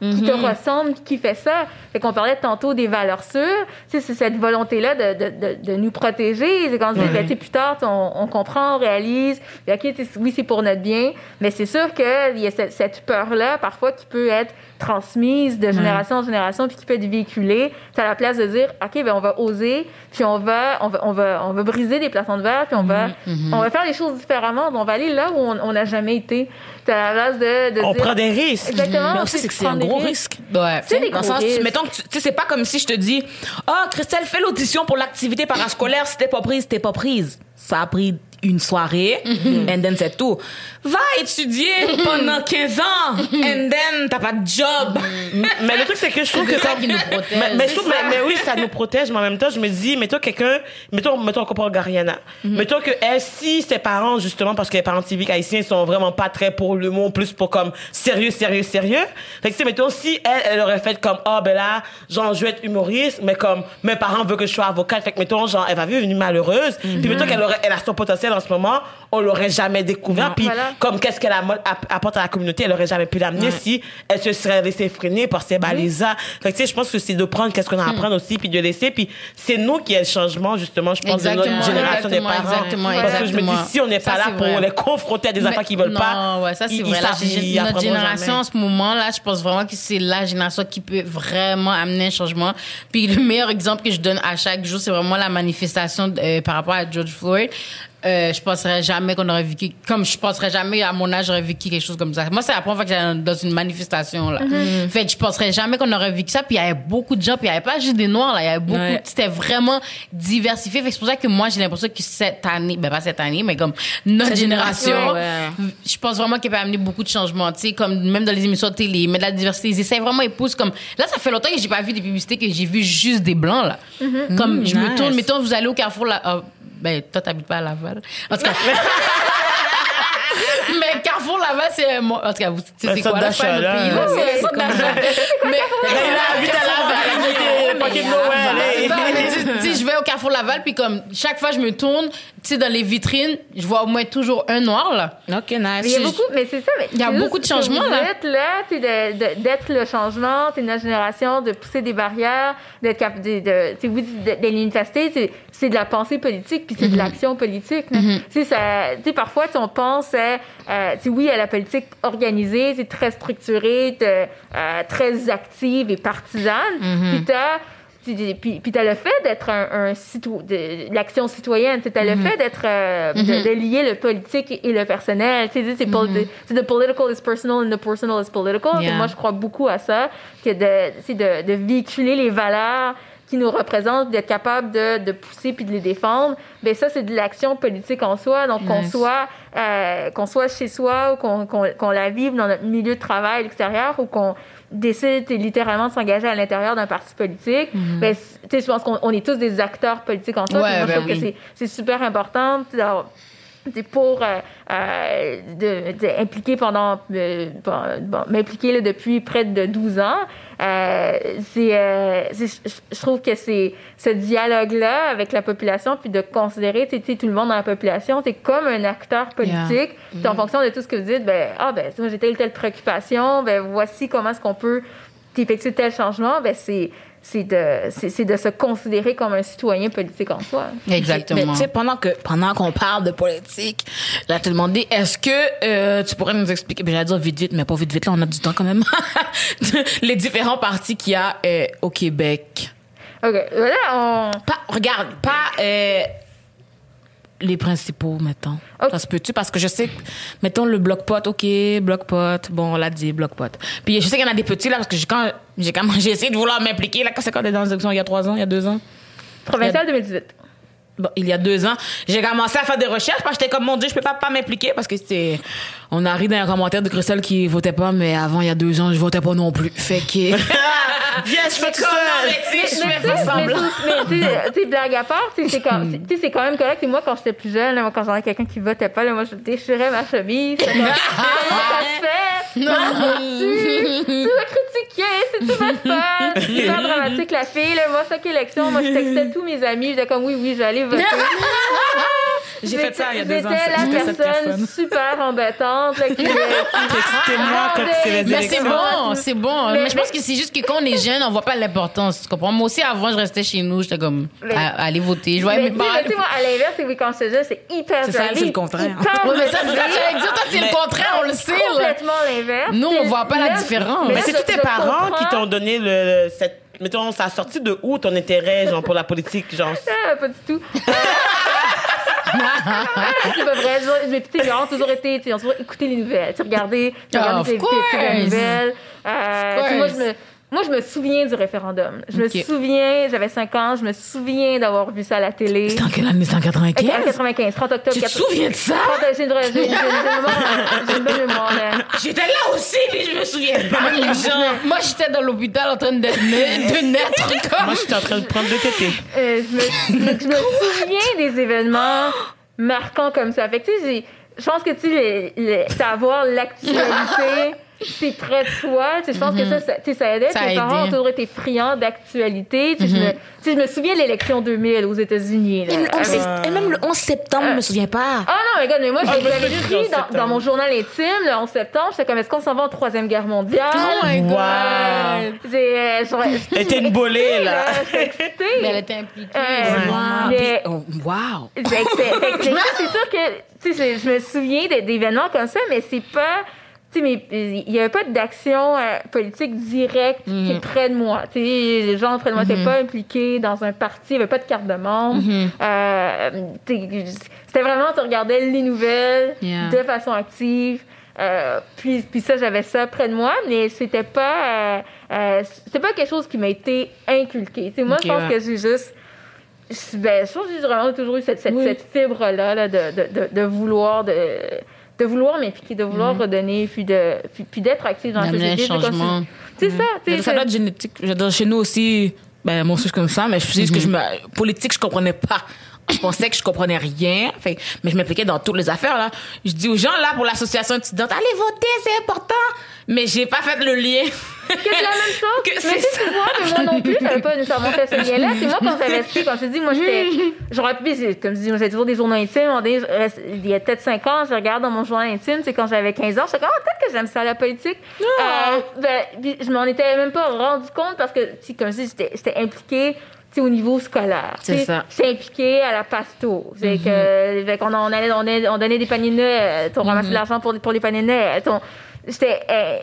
qui te ressemble, qui fait ça. Fait qu'on parlait tantôt des valeurs sûres. C'est cette volonté-là de, de, de, de nous protéger. C'est quand on se dit, ben, tu sais, plus tard, on, on comprend, on réalise, puis, OK, oui, c'est pour notre bien, mais c'est sûr qu'il y a cette, cette peur-là, parfois, qui peut être transmise de génération en génération, puis qui peut être véhiculée. C'est à la place de dire, OK, ben, on va oser, puis on va, on va, on va, on va briser des plafonds de verre, puis on va, on va faire les choses différemment. On va aller là où on n'a jamais été. C'est à la place de, de On dire... prend des risques. Exactement. Mais aussi, c'est que c'est un gros risque. Ouais. C'est des Dans le gros sens, tu- risques. mettons que tu tu sais, c'est pas comme si je te dis, ah, Christelle, fais l'audition pour l'activité parascolaire, si t'es pas prise, t'es pas prise. Ça a pris une soirée, and then c'est tout. Va étudier pendant 15 ans, and then t'as pas de job. mais le truc, c'est que je trouve que ça qui nous protège. Mais, mais je trouve, mais, mais oui, ça nous protège, mais en même temps, je me dis, mettons quelqu'un, mettons, mettons, on comprend Gariana. Mettons que elle, si ses parents, justement, parce que les parents civiques haïtiens sont vraiment pas très pour le mot, plus pour comme sérieux, sérieux, sérieux. Fait que, mettons, si elle, elle aurait fait comme, ah, ben là, genre, je veux être humoriste, mais comme, mes parents veulent que je sois avocate. Fait que, mettons, genre, elle va vivre une malheureuse. Puis, mettons qu'elle aurait, elle a son potentiel en ce moment, on l'aurait jamais découvert. Puis, Voilà. comme qu'est-ce qu'elle apporte à la communauté, elle aurait jamais pu l'amener si elle se serait laissée freiner par ces balisas. Fait que, tu sais, je pense que c'est de prendre qu'est-ce qu'on a à Hmm. apprendre aussi, puis de laisser. Puis c'est nous qui est le changement, justement, je pense, de Exactement, notre génération des exactement, parents. exactement, Parce que je me dis, si on n'est Ça, pas là pour vrai. les confronter à des affaires qu'ils veulent non, pas, ouais, ça c'est vrai. ils notre génération jamais. en ce moment là, je pense vraiment que c'est la génération qui peut vraiment amener un changement. Puis le meilleur exemple que je donne à chaque jour, c'est vraiment la manifestation euh, par rapport à George Floyd. Euh, je penserais jamais qu'on aurait vécu, comme je penserais jamais à mon âge j'aurais vécu quelque chose comme ça. Moi, c'est la première fois que j'allais dans une manifestation là. Mm-hmm. Fait que je penserais jamais qu'on aurait vécu ça. Puis il y avait beaucoup de gens, puis il y avait pas juste des noirs là, il y avait beaucoup. Ouais. C'était vraiment diversifié. Fait c'est pour ça que moi j'ai l'impression que cette année, ben pas cette année, mais comme notre Cette génération, génération, ouais. je pense vraiment qu'elle peut amener beaucoup de changements, tu sais, comme même dans les émissions de télé, mais de la diversité, ils essaient vraiment, ils poussent comme, là, ça fait longtemps que j'ai pas vu des publicités que j'ai vu juste des blancs, là. Comme, je me tourne, mettons, vous allez au Carrefour, là, ah, ben, toi, t'habites pas à Laval. En tout cas. <laughs> mais Carrefour Laval, c'est, mon- en tout cas, vous, centre quoi, là, c'est là. pays, là, c'est- centre. Mais, là, vite à Laval, <laughs> pocket mais Noël, Laval, ça, mais tu- <laughs> tu sais, je vais au Carrefour Laval, puis comme, chaque fois, je me tourne, tu sais, dans les vitrines, je vois au moins toujours un noir, là. Ok, nice. Mais il y a beaucoup, mais c'est ça. Il y a beaucoup de changements, là. êtes là, tu sais, de- de- d'être le changement, c'est notre génération, de pousser des barrières, d'être capable de, de, tu sais, oui, de, l'université, c'est, c'est de la pensée politique, puis c'est de l'action politique. là. Tu sais, ça, tu sais, parfois, tu sais, on pense, à, euh, tu sais, oui, à la politique organisée, c'est très structurée, euh, très active et partisane. Mm-hmm. Puis t'as puis, puis, puis t'as le fait d'être un, un cito- de l'action citoyenne, tu as Mm-hmm. le fait d'être euh, de, de lier le politique et le personnel. Tu sais, c'est poli- c'est the political is personal and the personal is political. Mm-hmm. Yeah. Moi, je crois beaucoup à ça, que de, c'est de, de véhiculer les valeurs qui nous représentent, d'être capable de, de pousser puis de les défendre. Ben ça, c'est de l'action politique en soi. Donc, qu'on Nice. soit euh, qu'on soit chez soi ou qu'on qu'on qu'on la vive dans notre milieu de travail à l'extérieur ou qu'on décide littéralement de s'engager à l'intérieur d'un parti politique, tu sais, je pense qu'on on est tous des acteurs politiques en soi. Ouais, je ben trouve que oui. c'est- c'est super important pour euh, euh, de, de impliquer pendant euh, bon, bon, m'impliquer depuis près de 12 ans euh, c'est euh, je trouve que c'est ce dialogue là avec la population puis de considérer tu sais, tu sais, tout le monde dans la population c'est comme un acteur politique. Puis en fonction de tout ce que vous dites ben ah ben moi j'ai telle telle préoccupation ben voici comment est-ce qu'on peut effectuer tel changement ben c'est c'est de c'est c'est de se considérer comme un citoyen politique en soi Exactement. Mais tu sais, pendant que pendant qu'on parle de politique, j'allais te demander, est-ce que euh, tu pourrais nous expliquer, j'allais dire vite vite, mais pas vite vite, là, on a du temps quand même, <laughs> les différents partis qu'il y a euh, au Québec. ok voilà on Pas, regarde, pas euh, les principaux, mettons. Ok. Ça se peut-tu? Parce que je sais, mettons le bloc pot, OK, bloc pot, bon, on l'a dit, bloc pot. Puis je sais qu'il y en a des petits, là, parce que j'ai quand, j'ai quand <laughs> j'ai essayé de vouloir m'impliquer, là, quand c'est quand dans les élections il y a trois ans, il y a deux ans. provincial 2018 bon, il y a deux ans, j'ai commencé à faire des recherches parce que j'étais comme, mon Dieu, je peux pas, pas m'impliquer parce que c'était, on a ri dans un commentaire de Christelle qui votait pas, mais avant, il y a deux ans, je votais pas non plus. Fait que, <laughs> Yes, je fais tout seul. je semblant. mais tu sais, blague à part, tu sais, c'est quand, c'est quand même correct. Et moi, quand j'étais plus jeune, là, moi, quand j'avais quelqu'un qui votait pas, là, moi, je déchirais ma chemise. Comme, ça se <laughs> fait? Non, tu, tu vas critiquer, c'est tout ma faute. Super dramatique, la fille, là. Moi, chaque élection, moi, je textais tous mes amis. J'étais comme, oui, oui, j'allais voter. <laughs> J'ai fait ça il y a deux ans. J'étais la personne personne. super embêtante, là, qui, <laughs> qui- Textez-moi quand c'est les Mais c'est élections. bon, c'est bon. Mais- Mais, je pense que c'est juste que quand on est jeune, on voit pas l'importance. Tu comprends? Moi aussi, avant, je restais chez nous, j'étais comme, aller voter. Je voyais mes parents. mais tu sais, moi, à l'inverse, c'est que quand j'étais jeune, c'est hyper C'est ça, c'est le contraire. Ouais, mais ça, c'est j'allais dire. Toi, c'est le contraire, on le sait, complètement l'inverse. Nous, on Puis voit pas la différence. Mais c'est tous tes parents qui t'ont donné le, cette, mettons, ça a sorti de où ton intérêt, genre, pour la politique, genre? Ah, <laughs> pas du tout. C'est pas vrai. Tu sais, ils ont toujours été, ils ont toujours écouté les nouvelles. Regardé, regardé course. nouvelles. Euh, moi, je me, moi, je me souviens du référendum. Je me souviens, j'avais 5 ans, je me souviens d'avoir vu ça à la télé. C'était en quelle année? C'était en En 95? 95, 30 octobre. Tu te 80. souviens de ça? 30, J'ai une, une- une bonne mémoire. J'étais là aussi, mais je me souviens pas. Les gens. Moi, j'étais dans l'hôpital en train de, de, de naître comme. Moi, j'étais en train de prendre deux tétés. Euh, je, me, je me souviens des événements marquants comme ça. Fait que, tu sais, je pense que, tu sais, le- le- savoir l'actualité, c'est près de toi. Tu sais, je pense que ça, sais, ça aidait. Ça a Mes parents ont toujours été friands d'actualité. Tu sais, je me- je souviens de l'élection 2000 aux États-Unis. là, Et, le 11 avec- sept- et même le 11 septembre, je me souviens pas. Ah non, mais gars, mais moi, Ah, je l'avais écrit 11 dans, mon journal intime, le 11 septembre. J'étais comme, est-ce qu'on s'en va en Troisième Guerre mondiale? Oh my God. Wow. Euh, Elle était une bolée, là. Excitée. Mais elle était impliquée. Euh, Wow. mais- oh, wow. C'est- sûr que, tu sais, je, me souviens d'événements comme ça, mais c'est pas, mais il y avait pas d'action euh, politique directe qui est près de moi. Les gens près de moi n'étaient pas impliqués dans un parti, il y avait pas de carte de membre. Euh, tu sais, C'était vraiment, tu regardais les nouvelles Yeah. de façon active. Euh, puis, puis ça, j'avais ça près de moi, mais c'était pas, euh, euh, c'était pas quelque chose qui m'a été inculqué. Moi, je pense ouais. que j'ai juste je- ben, je pense que j'ai vraiment toujours eu cette, cette, Oui. cette fibre-là là, de, de, de, de vouloir de, de vouloir m'impliquer, de vouloir redonner, puis de puis, puis d'être active dans la société. Changement. C'est ça, tu sais, Mais ça doit être génétique. Je veux dire, chez nous aussi, ben, moi aussi, je suis comme ça, mais je suis que je me, politique, je comprenais pas. Je pensais que je comprenais rien, fait, mais je m'impliquais dans toutes les affaires, là. Je dis aux gens, là, pour l'association étudiante, allez voter, c'est important. Mais j'ai pas fait le lien. que c'est la même <laughs> chose? Que mais c'est tu vois, mais moi non plus, j'avais pas nécessairement fait ce lien-là. C'est moi, quand j'avais resté, quand je te dis, moi, j'étais, j'aurais pu, comme je dis, moi, j'ai toujours des journaux intimes. Il y a peut-être 5 ans, je regarde dans mon journal intime, c'est quand j'avais 15 ans, je suis comme, ah, peut-être que j'aime ça, la politique. Euh, ben, je m'en étais même pas rendu compte parce que, comme je dis, j'étais, impliquée, au niveau scolaire. C'est ça. J'étais impliquée à la pasto. C'est que, fait qu'on on allait, on, allait- on donnait des paniers de Noël, on ramassait de l'argent pour, pour les paniers de Noël, on- J'étais, euh,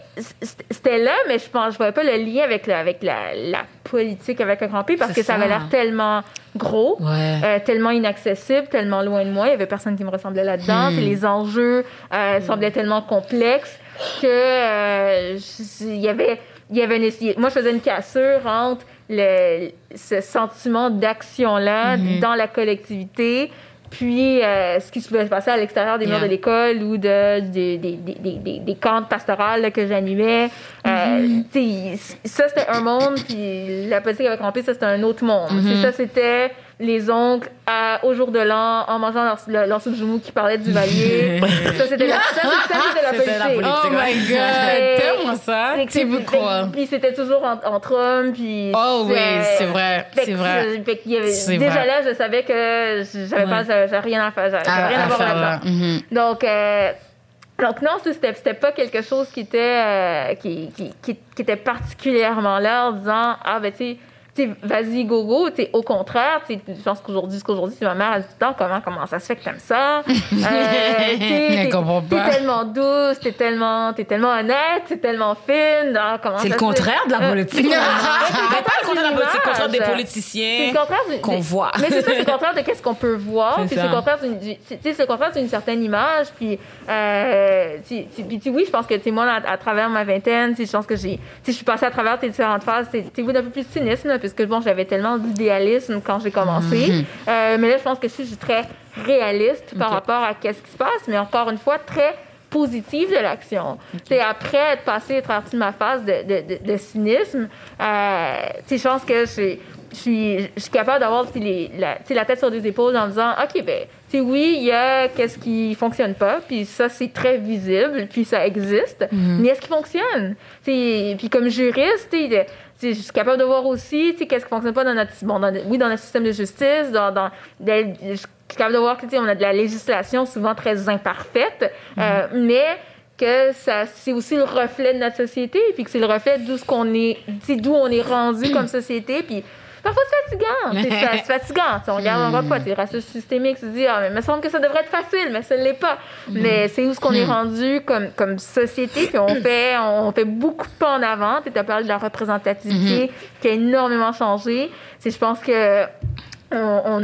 c'était- là, mais je pense, je voyais pas le lien avec, la, la politique avec un grand P parce que ça, avait l'air tellement gros, Ouais. euh, tellement inaccessible, tellement loin de moi. Il y avait personne qui me ressemblait là-dedans. Puis les enjeux euh, semblaient tellement complexes que euh, je- il y avait, il y avait une- moi je faisais une cassure entre le, ce sentiment d'action-là dans la collectivité puis euh, ce qui se pouvait se passer à l'extérieur des murs de l'école ou de, des- des, des, des, camps pastorales là, que j'animais. Euh, sais, ça, c'était un monde, puis la politique avec Rampé, ça, c'était un autre monde. C'est Ça, c'était les oncles à- au jour de l'an en mangeant leur, leur, leur soupe joumou qui parlait du valier. <laughs> ça, c'était la, ça, ça, c'était la C'était la politique. politique. Oh my god, tellement ça. C'est- quoi? Puis c'était toujours en- entre hommes, puis... Oh oui, c'est- vrai, c'est vrai. fait qu'il y avait- déjà vrai. là, je savais que j'avais pas, j'avais j'avais rien à faire, j'avais À- rien à, à voir faire, là-dedans. là. Mhm. Donc, euh, donc non, c'était pas quelque chose qui était, euh, qui, qui, qui, qui était particulièrement là en disant, ah ben tu sais, vas-y, go, go. Tu sais, au contraire, je pense qu'aujourd'hui, ce qu'aujourd'hui, c'est ma mère, elle dit tout comment, comment ça se fait que t'aimes ça? <laughs> Euh, t'es- tellement douce, t'es tellement, t'es tellement honnête, t'es tellement fine. Ah, C'est le contraire de la Euh, politique. <laughs> Mais <laughs> pas le contraire de la politique. contraire des C'est politiciens le contraire qu'on voit. Mais c'est ça, c'est le contraire de qu'est-ce qu'on peut voir. C'est c'est le contraire d'une, du- c'est- c'est certaine image. Puis, euh, puis oui, je pense que tu moi, à, à travers ma vingtaine, je pense que j'ai, je suis passée à travers tes différentes phases. Tu d'un peu plus cynisme, puisque bon, j'avais tellement d'idéalisme quand j'ai commencé. Mhm. Euh, mais là, je pense que je suis très réaliste par rapport à qu'est-ce qui se passe. Mais encore une fois, très positive de l'action. C'est après être passé à travers toute ma phase de, de, de, de cynisme, euh, je pense que je suis- je capable d'avoir la, la tête sur des épaules en me disant, OK, ben, sais, oui, il y a qu'est-ce qui fonctionne pas, puis ça, c'est très visible, puis ça existe, mais est-ce qu'il fonctionne? Puis comme juriste, je suis capable de voir aussi, qu'est-ce qui fonctionne pas dans notre, bon, dans, oui, dans notre système de justice, dans, dans, de- je suis capable de voir que, tu sais, on a de la législation souvent très imparfaite, euh, mais que ça c'est aussi le reflet de notre société puis que c'est le reflet d'où ce qu'on est d'où on est rendu comme société puis parfois c'est fatigant c'est fa- c'est fatigant. Tu on regarde on voit pas c'est racisme systémique se dit ah mais il me semble que ça devrait être facile mais ça l'est pas. Mais c'est où ce qu'on est rendu comme comme société puis on <clears throat> fait on fait beaucoup de pas en avant tu as parlé de la représentativité qui a énormément changé. Je pense que on,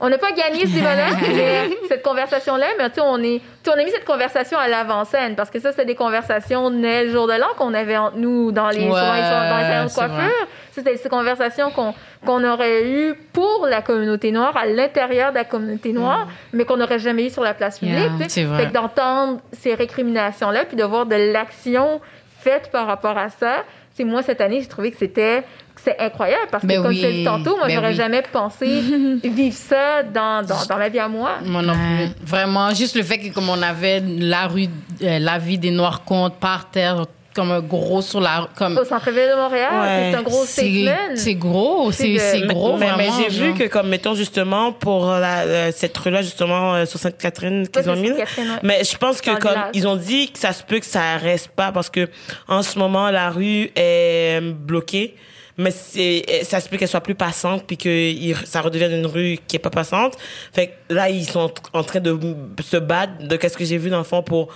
on n'a pas gagné ce débat-là, <laughs> mais cette conversation-là, mais on est, on a mis cette conversation à l'avant-scène parce que ça, c'était des conversations le jour de l'an qu'on avait entre nous dans les, Ouais, les- dans les salons de coiffure. C'était ces conversations qu'on qu'on aurait eues pour la communauté noire, à l'intérieur de la communauté noire, mais qu'on n'aurait jamais eu sur la place publique. Yeah, c'est vrai. Fait que d'entendre ces récriminations-là, puis de voir de l'action faite par rapport à ça, c'est moi cette année, j'ai trouvé que c'était c'est incroyable parce que Ben comme oui, je l'ai dit tantôt, moi ben j'aurais oui. jamais pensé <laughs> vivre ça dans, dans, dans ma vie à moi. Moi non plus. Vraiment, juste le fait que comme on avait la rue, euh, la vie des Noirs compte par terre, comme un gros sur la, comme Au centre-ville de Montréal, Ouais. c'est un gros c'est statement. c'est gros, C'est de- gros mais, mais j'ai vu que comme mettons justement pour la, la- cette rue là justement euh, sur Sainte-Catherine qu'ils ont mis ouais. mais je pense que Dans comme ils ont dit que ça se peut que ça reste pas parce que en ce moment la rue est euh, bloquée mais c'est ça se peut qu'elle soit plus passante puis que il- ça redevienne une rue qui est pas passante fait que là ils sont en train de se battre de qu'est-ce que j'ai vu dans le fond pour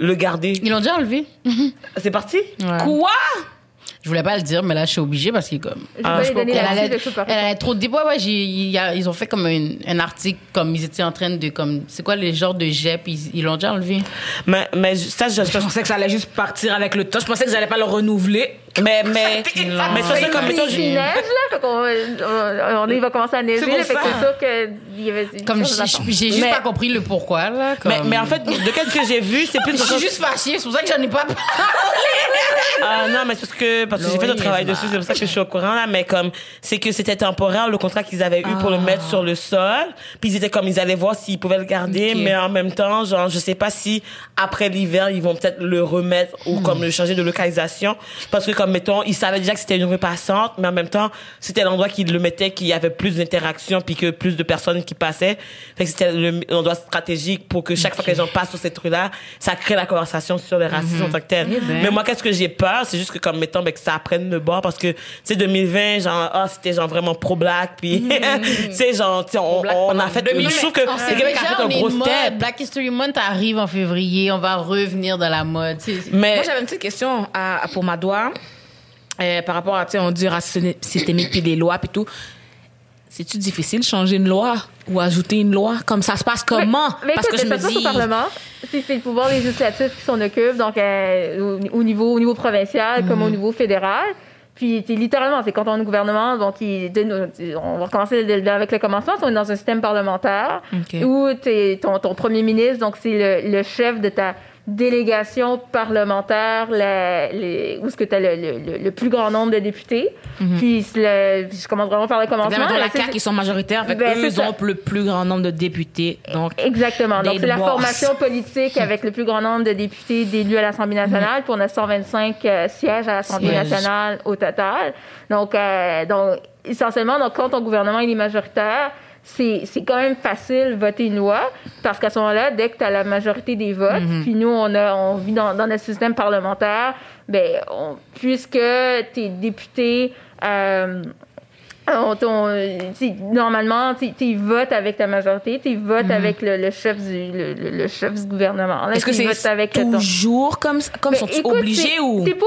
le garder Ils l'ont déjà enlevé. c'est parti? Ouais. Quoi? Je voulais pas le dire, mais là, je suis obligée parce que comme. Ah, je. Elle allait, pas elle allait trop débat. Ouais, y a- ils ont fait comme un, un article, comme ils étaient en train de, comme, c'est quoi les genres de jets, puis ils l'ont déjà enlevé. mais mais ça je, Je pensais que ça allait juste partir avec le temps. Je pensais que j'allais pas le renouveler. mais mais mais ça, c'est comme mettons il, neige, là, fait qu'on on, on- il va commencer à neiger, fait c'est sûr qu'il y avait Comme j'ai, juste Mais- pas compris le pourquoi, là. Comme... mais, mais en fait, de qu'est-ce que j'ai vu, c'est plus <laughs> je le suis juste fâchée, c'est pour ça que j'en ai pas parlé. Ah non, mais c'est parce que parce que j'ai fait le travail dessus, c'est pour ça que je suis au courant là. Mais comme c'est que c'était temporaire le contrat qu'ils avaient eu pour le mettre sur le sol, puis ils étaient comme ils allaient voir s'ils pouvaient le garder, mais en même temps, genre je sais pas si après l'hiver ils vont peut-être le remettre ou comme le changer de localisation, parce que comme mettons ils savaient déjà que c'était une rue passante, mais en même temps c'était l'endroit qu'ils le mettaient qu'il y avait plus d'interaction puis que plus de personnes qui passaient, fait que c'était le- l'endroit stratégique pour que chaque fois que les gens passent sur cette rue là, ça crée la conversation sur le racisme en tant que tel. Eh ben. Mais moi, qu'est-ce que j'ai peur, c'est juste que comme mettons ben, ça prenne le bord parce que tu sais 2020 genre ah c'était genre vraiment pro black puis <laughs> tu sais genre tu sais, on, on a fait 2020. je trouve que le Québec a fait un gros mode. step Black History Month arrive en février, on va revenir dans la mode. tu sais. mais Moi, j'avais une petite question à, à- pour Madoua euh, par rapport à, tu sais, on dit racisme systémique puis des lois puis tout. C'est-tu difficile de changer une loi ou ajouter une loi? Comme ça se passe comment? Mais Parce que je me dis... au Parlement. C'est le pouvoir législatif qui s'en occupe, donc euh, au, au niveau, au niveau provincial comme Mhm. au niveau fédéral. Puis, littéralement, c'est quand on est au gouvernement, donc il, on va recommencer avec le commencement. On est dans un système parlementaire où ton, ton premier ministre, donc c'est le, le chef de ta délégation parlementaire, la, les, où est-ce que tu as le, le- le- le plus grand nombre de députés. Puis, c'est le- je commence vraiment par le commencement. Là, la CAQ, ils sont majoritaires. Fait Ben, eux, ils ont le plus grand nombre de députés. Donc, Exactement. Donc, c'est la formation politique <laughs> avec le plus grand nombre de députés d'élus à l'Assemblée nationale. Puis, on a 125 euh, sièges à l'Assemblée nationale au total. Donc, euh, donc essentiellement, donc, quand ton gouvernement il est majoritaire, c'est quand même facile voter une loi parce qu'à ce moment-là, dès que tu as la majorité des votes, puis nous, on, a, on vit dans, dans notre système parlementaire, ben, on- puisque tu es député... euh, on- on- t'sais, normalement, tu votes avec ta majorité, tu votes avec le, le chef du le, le- le chef du gouvernement. Est-ce que c'est avec ton- toujours comme? Comme Ben, sont-ils écoute, obligés ou? c'est pas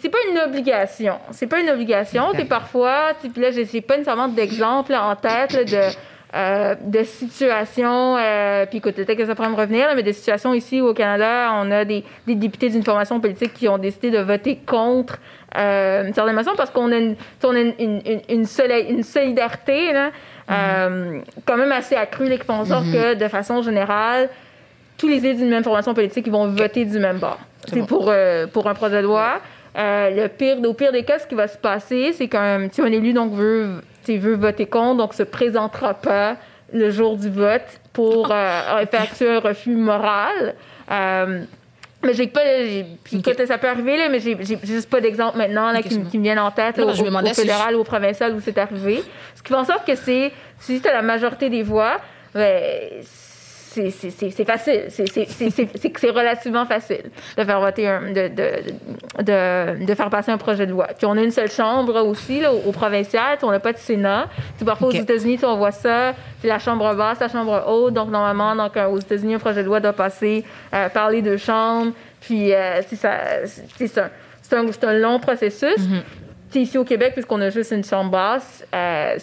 c'est- pas une obligation c'est pas une obligation c'est parfois puis là j'ai j'ai pas nécessairement d'exemple en tête là, de euh, de situations euh, puis écoute peut-être que ça pourrait me revenir là, mais des situations ici au Canada on a des, des députés d'une formation politique qui ont décidé de voter contre euh, une certaine façon parce qu'on a une, on a une, une, une, une soli- une solidarité euh, quand même assez accrue là, qui font en sorte que de façon générale tous les élus d'une même formation politique ils vont voter du même bord. C'est pour, euh, pour un projet de loi. Euh, le pire, au pire des cas, ce qui va se passer, c'est qu'un un élu donc veut, veut voter contre, donc se présentera pas le jour du vote pour euh, effectuer <laughs> un refus moral. Mais j'ai pas, puis écoute, ça peut arriver là, mais j'ai juste pas d'exemple maintenant là, qui, qui me viennent en tête Non, là, non, je au, me si fédéral ou au provincial où c'est arrivé. Ce qui fait en sorte que c'est si tu as la majorité des voix, ben, c'est facile. C'est- relativement facile de faire voter un, de, de, de, de faire passer un projet de loi. Puis on a une seule chambre aussi là, au, provincial, puis on n'a pas de Sénat. Tu sais, parfois aux États-Unis, on voit ça, c'est la chambre basse, la chambre haute. Donc normalement, donc, euh, aux États-Unis, un projet de loi doit passer euh, par les deux chambres. Puis euh, c'est ça- c'est- c'est un, un, long processus. Sais, ici au Québec, puisqu'on a juste une chambre basse, euh,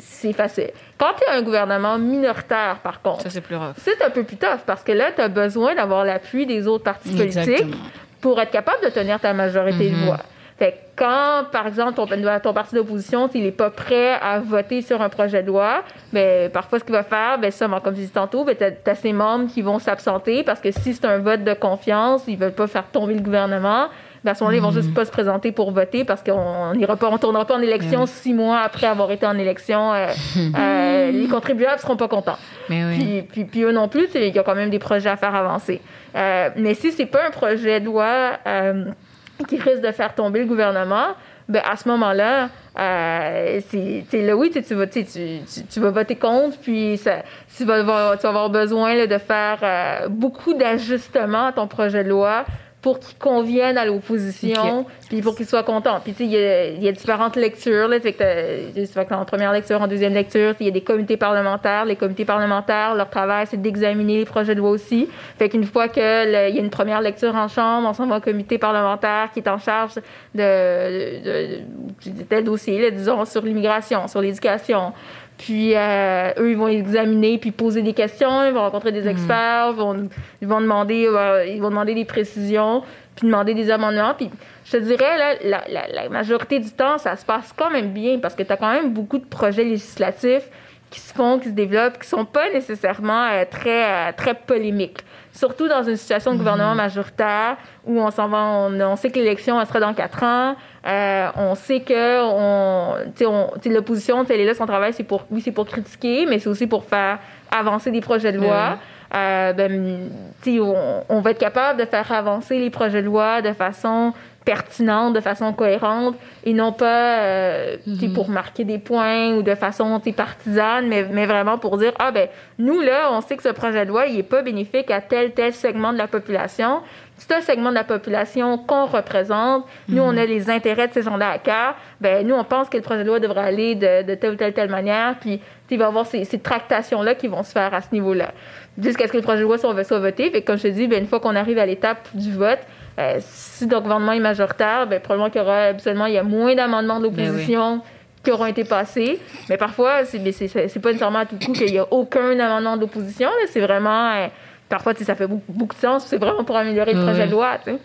c'est facile. Quand tu as un gouvernement minoritaire, par contre, Ça, c'est plus rough. c'est un peu plus tough parce que là, tu as besoin d'avoir l'appui des autres partis politiques pour être capable de tenir ta majorité de voix. Fait que quand, par exemple, ton, ton parti d'opposition, il n'est pas prêt à voter sur un projet de loi, ben, parfois, ce qu'il va faire, ben, ça, comme je disais tantôt, ben, tu as, ses membres qui vont s'absenter parce que si c'est un vote de confiance, ils veulent pas faire tomber le gouvernement. À ce moment-là, ils vont juste pas se présenter pour voter parce qu'on n'ira pas, on tournera pas en élection six mois après avoir été en élection. Euh, <laughs> euh, les contribuables seront pas contents. Mais oui. Puis, puis, puis eux non plus, il y a quand même des projets à faire avancer. Euh, mais si c'est pas un projet de loi qui risque de faire tomber le gouvernement, ben à ce moment-là, euh, c'est là oui, tu, vas tu, vas voter contre, puis ça, tu, vas avoir, tu vas avoir besoin là, de faire euh, beaucoup d'ajustements à ton projet de loi pour qu'il convienne à l'opposition, puis pour qu'il soit content. Puis tu sais, il y a, il y a différentes lectures, là, fait que fait que en première lecture, en deuxième lecture, il y a des comités parlementaires. Les comités parlementaires, leur travail, c'est d'examiner les projets de loi aussi. Fait qu'une fois que le- il y a une première lecture en chambre, on s'en va au comité parlementaire qui est en charge de, de, de tel dossier, là, disons, sur l'immigration, sur l'éducation. Puis euh, eux, ils vont examiner puis poser des questions, ils vont rencontrer des experts, ils vont, ils vont demander euh, ils vont demander des précisions, puis demander des amendements. Puis je te dirais, là, la, la, la majorité du temps, ça se passe quand même bien parce que tu as quand même beaucoup de projets législatifs qui se font, qui se développent, qui sont pas nécessairement euh, très, euh, très polémiques. Surtout dans une situation de gouvernement majoritaire où on s'en va, on, on sait que l'élection elle sera dans quatre ans, euh, on sait que on, on- l'opposition, elle est là, son travail, c'est pour, oui, c'est pour critiquer, mais c'est aussi pour faire avancer des projets de loi. Euh, ben, sais, on, on va être capable de faire avancer les projets de loi de façon pertinente, de façon cohérente, et non pas euh, sais, pour marquer des points ou de façon partisane, mais, mais vraiment pour dire, ah ben, nous, là, on sait que ce projet de loi, il est pas bénéfique à tel, tel segment de la population. C'est un segment de la population qu'on représente. Nous, on a les intérêts de ces gens-là à cœur. Ben, nous, on pense que le projet de loi devrait aller de, de telle ou telle, telle manière. Puis, il va y avoir ces, ces tractations-là qui vont se faire à ce niveau-là. Jusqu'à ce que le projet de loi soit, soit voté. Fait comme je te dis, ben, une fois qu'on arrive à l'étape du vote, euh, si le gouvernement est majoritaire, ben, probablement qu'il y aura absolument il y a moins d'amendements de l'opposition qui auront été passés. Mais parfois, c'est pas nécessairement à tout coup qu'il y a aucun amendement d'opposition. C'est vraiment... euh, parfois, ça fait beaucoup, beaucoup de sens. C'est vraiment pour améliorer le projet de loi, sais.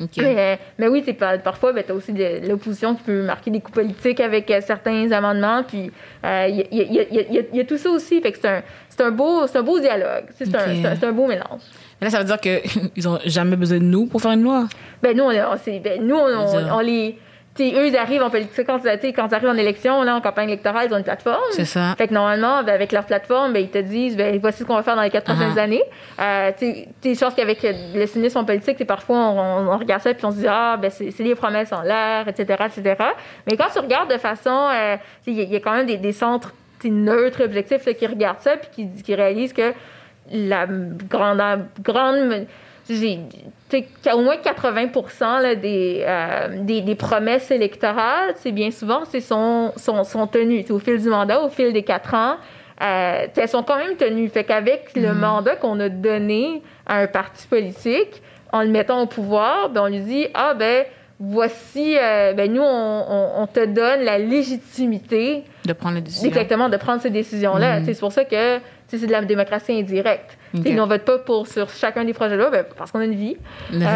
OK. Mais, mais oui, c'est pas, parfois, ben, tu as aussi de l'opposition qui peut marquer des coups politiques avec euh, certains amendements. Puis euh, il y, a- il y a- y y y tout ça aussi. Fait que c'est un, c'est un, beau, c'est un beau dialogue. C'est un, c'est un, un beau mélange. Là, ça veut dire qu'ils <laughs> ont jamais besoin de nous pour faire une loi? Ben, nous, on, ben, nous, on, on les. Tu sais, eux, ils arrivent en politique. Quand, quand ils arrivent en élection, là, en campagne électorale, ils ont une plateforme. C'est ça. Fait que normalement, ben, avec leur plateforme, ben, ils te disent, ben, voici ce qu'on va faire dans les quatre prochaines Ah. années. Euh, tu sais, tu sais, je pense qu'avec le cynisme en politique, c'est parfois, on, on- regarde ça puis on se dit, ah, ben, c'est des promesses en l'air, etc., etc. Mais quand tu regardes de façon, euh, il y, a- il y a quand même des, des centres neutres, objectifs, là, qui regardent ça puis qui, qui réalisent que la grande, grande j'ai au moins 80 là, des, euh, des, des promesses électorales, c'est bien souvent, c'est sont, sont, sont tenues. Au fil du mandat, au fil des quatre ans, euh, elles sont quand même tenues. Fait qu'avec le mandat qu'on a donné à un parti politique, en le mettant au pouvoir, ben, on lui dit, ah ben, voici, euh, ben, nous, on, on, on te donne la légitimité De prendre les décisions. Exactement, de prendre ces décisions-là. Mhm. C'est pour ça que c'est de la démocratie indirecte. Tu sais, Ok. Nous, on vote pas pour, sur chacun des projets-là ben, parce qu'on a une vie. Euh,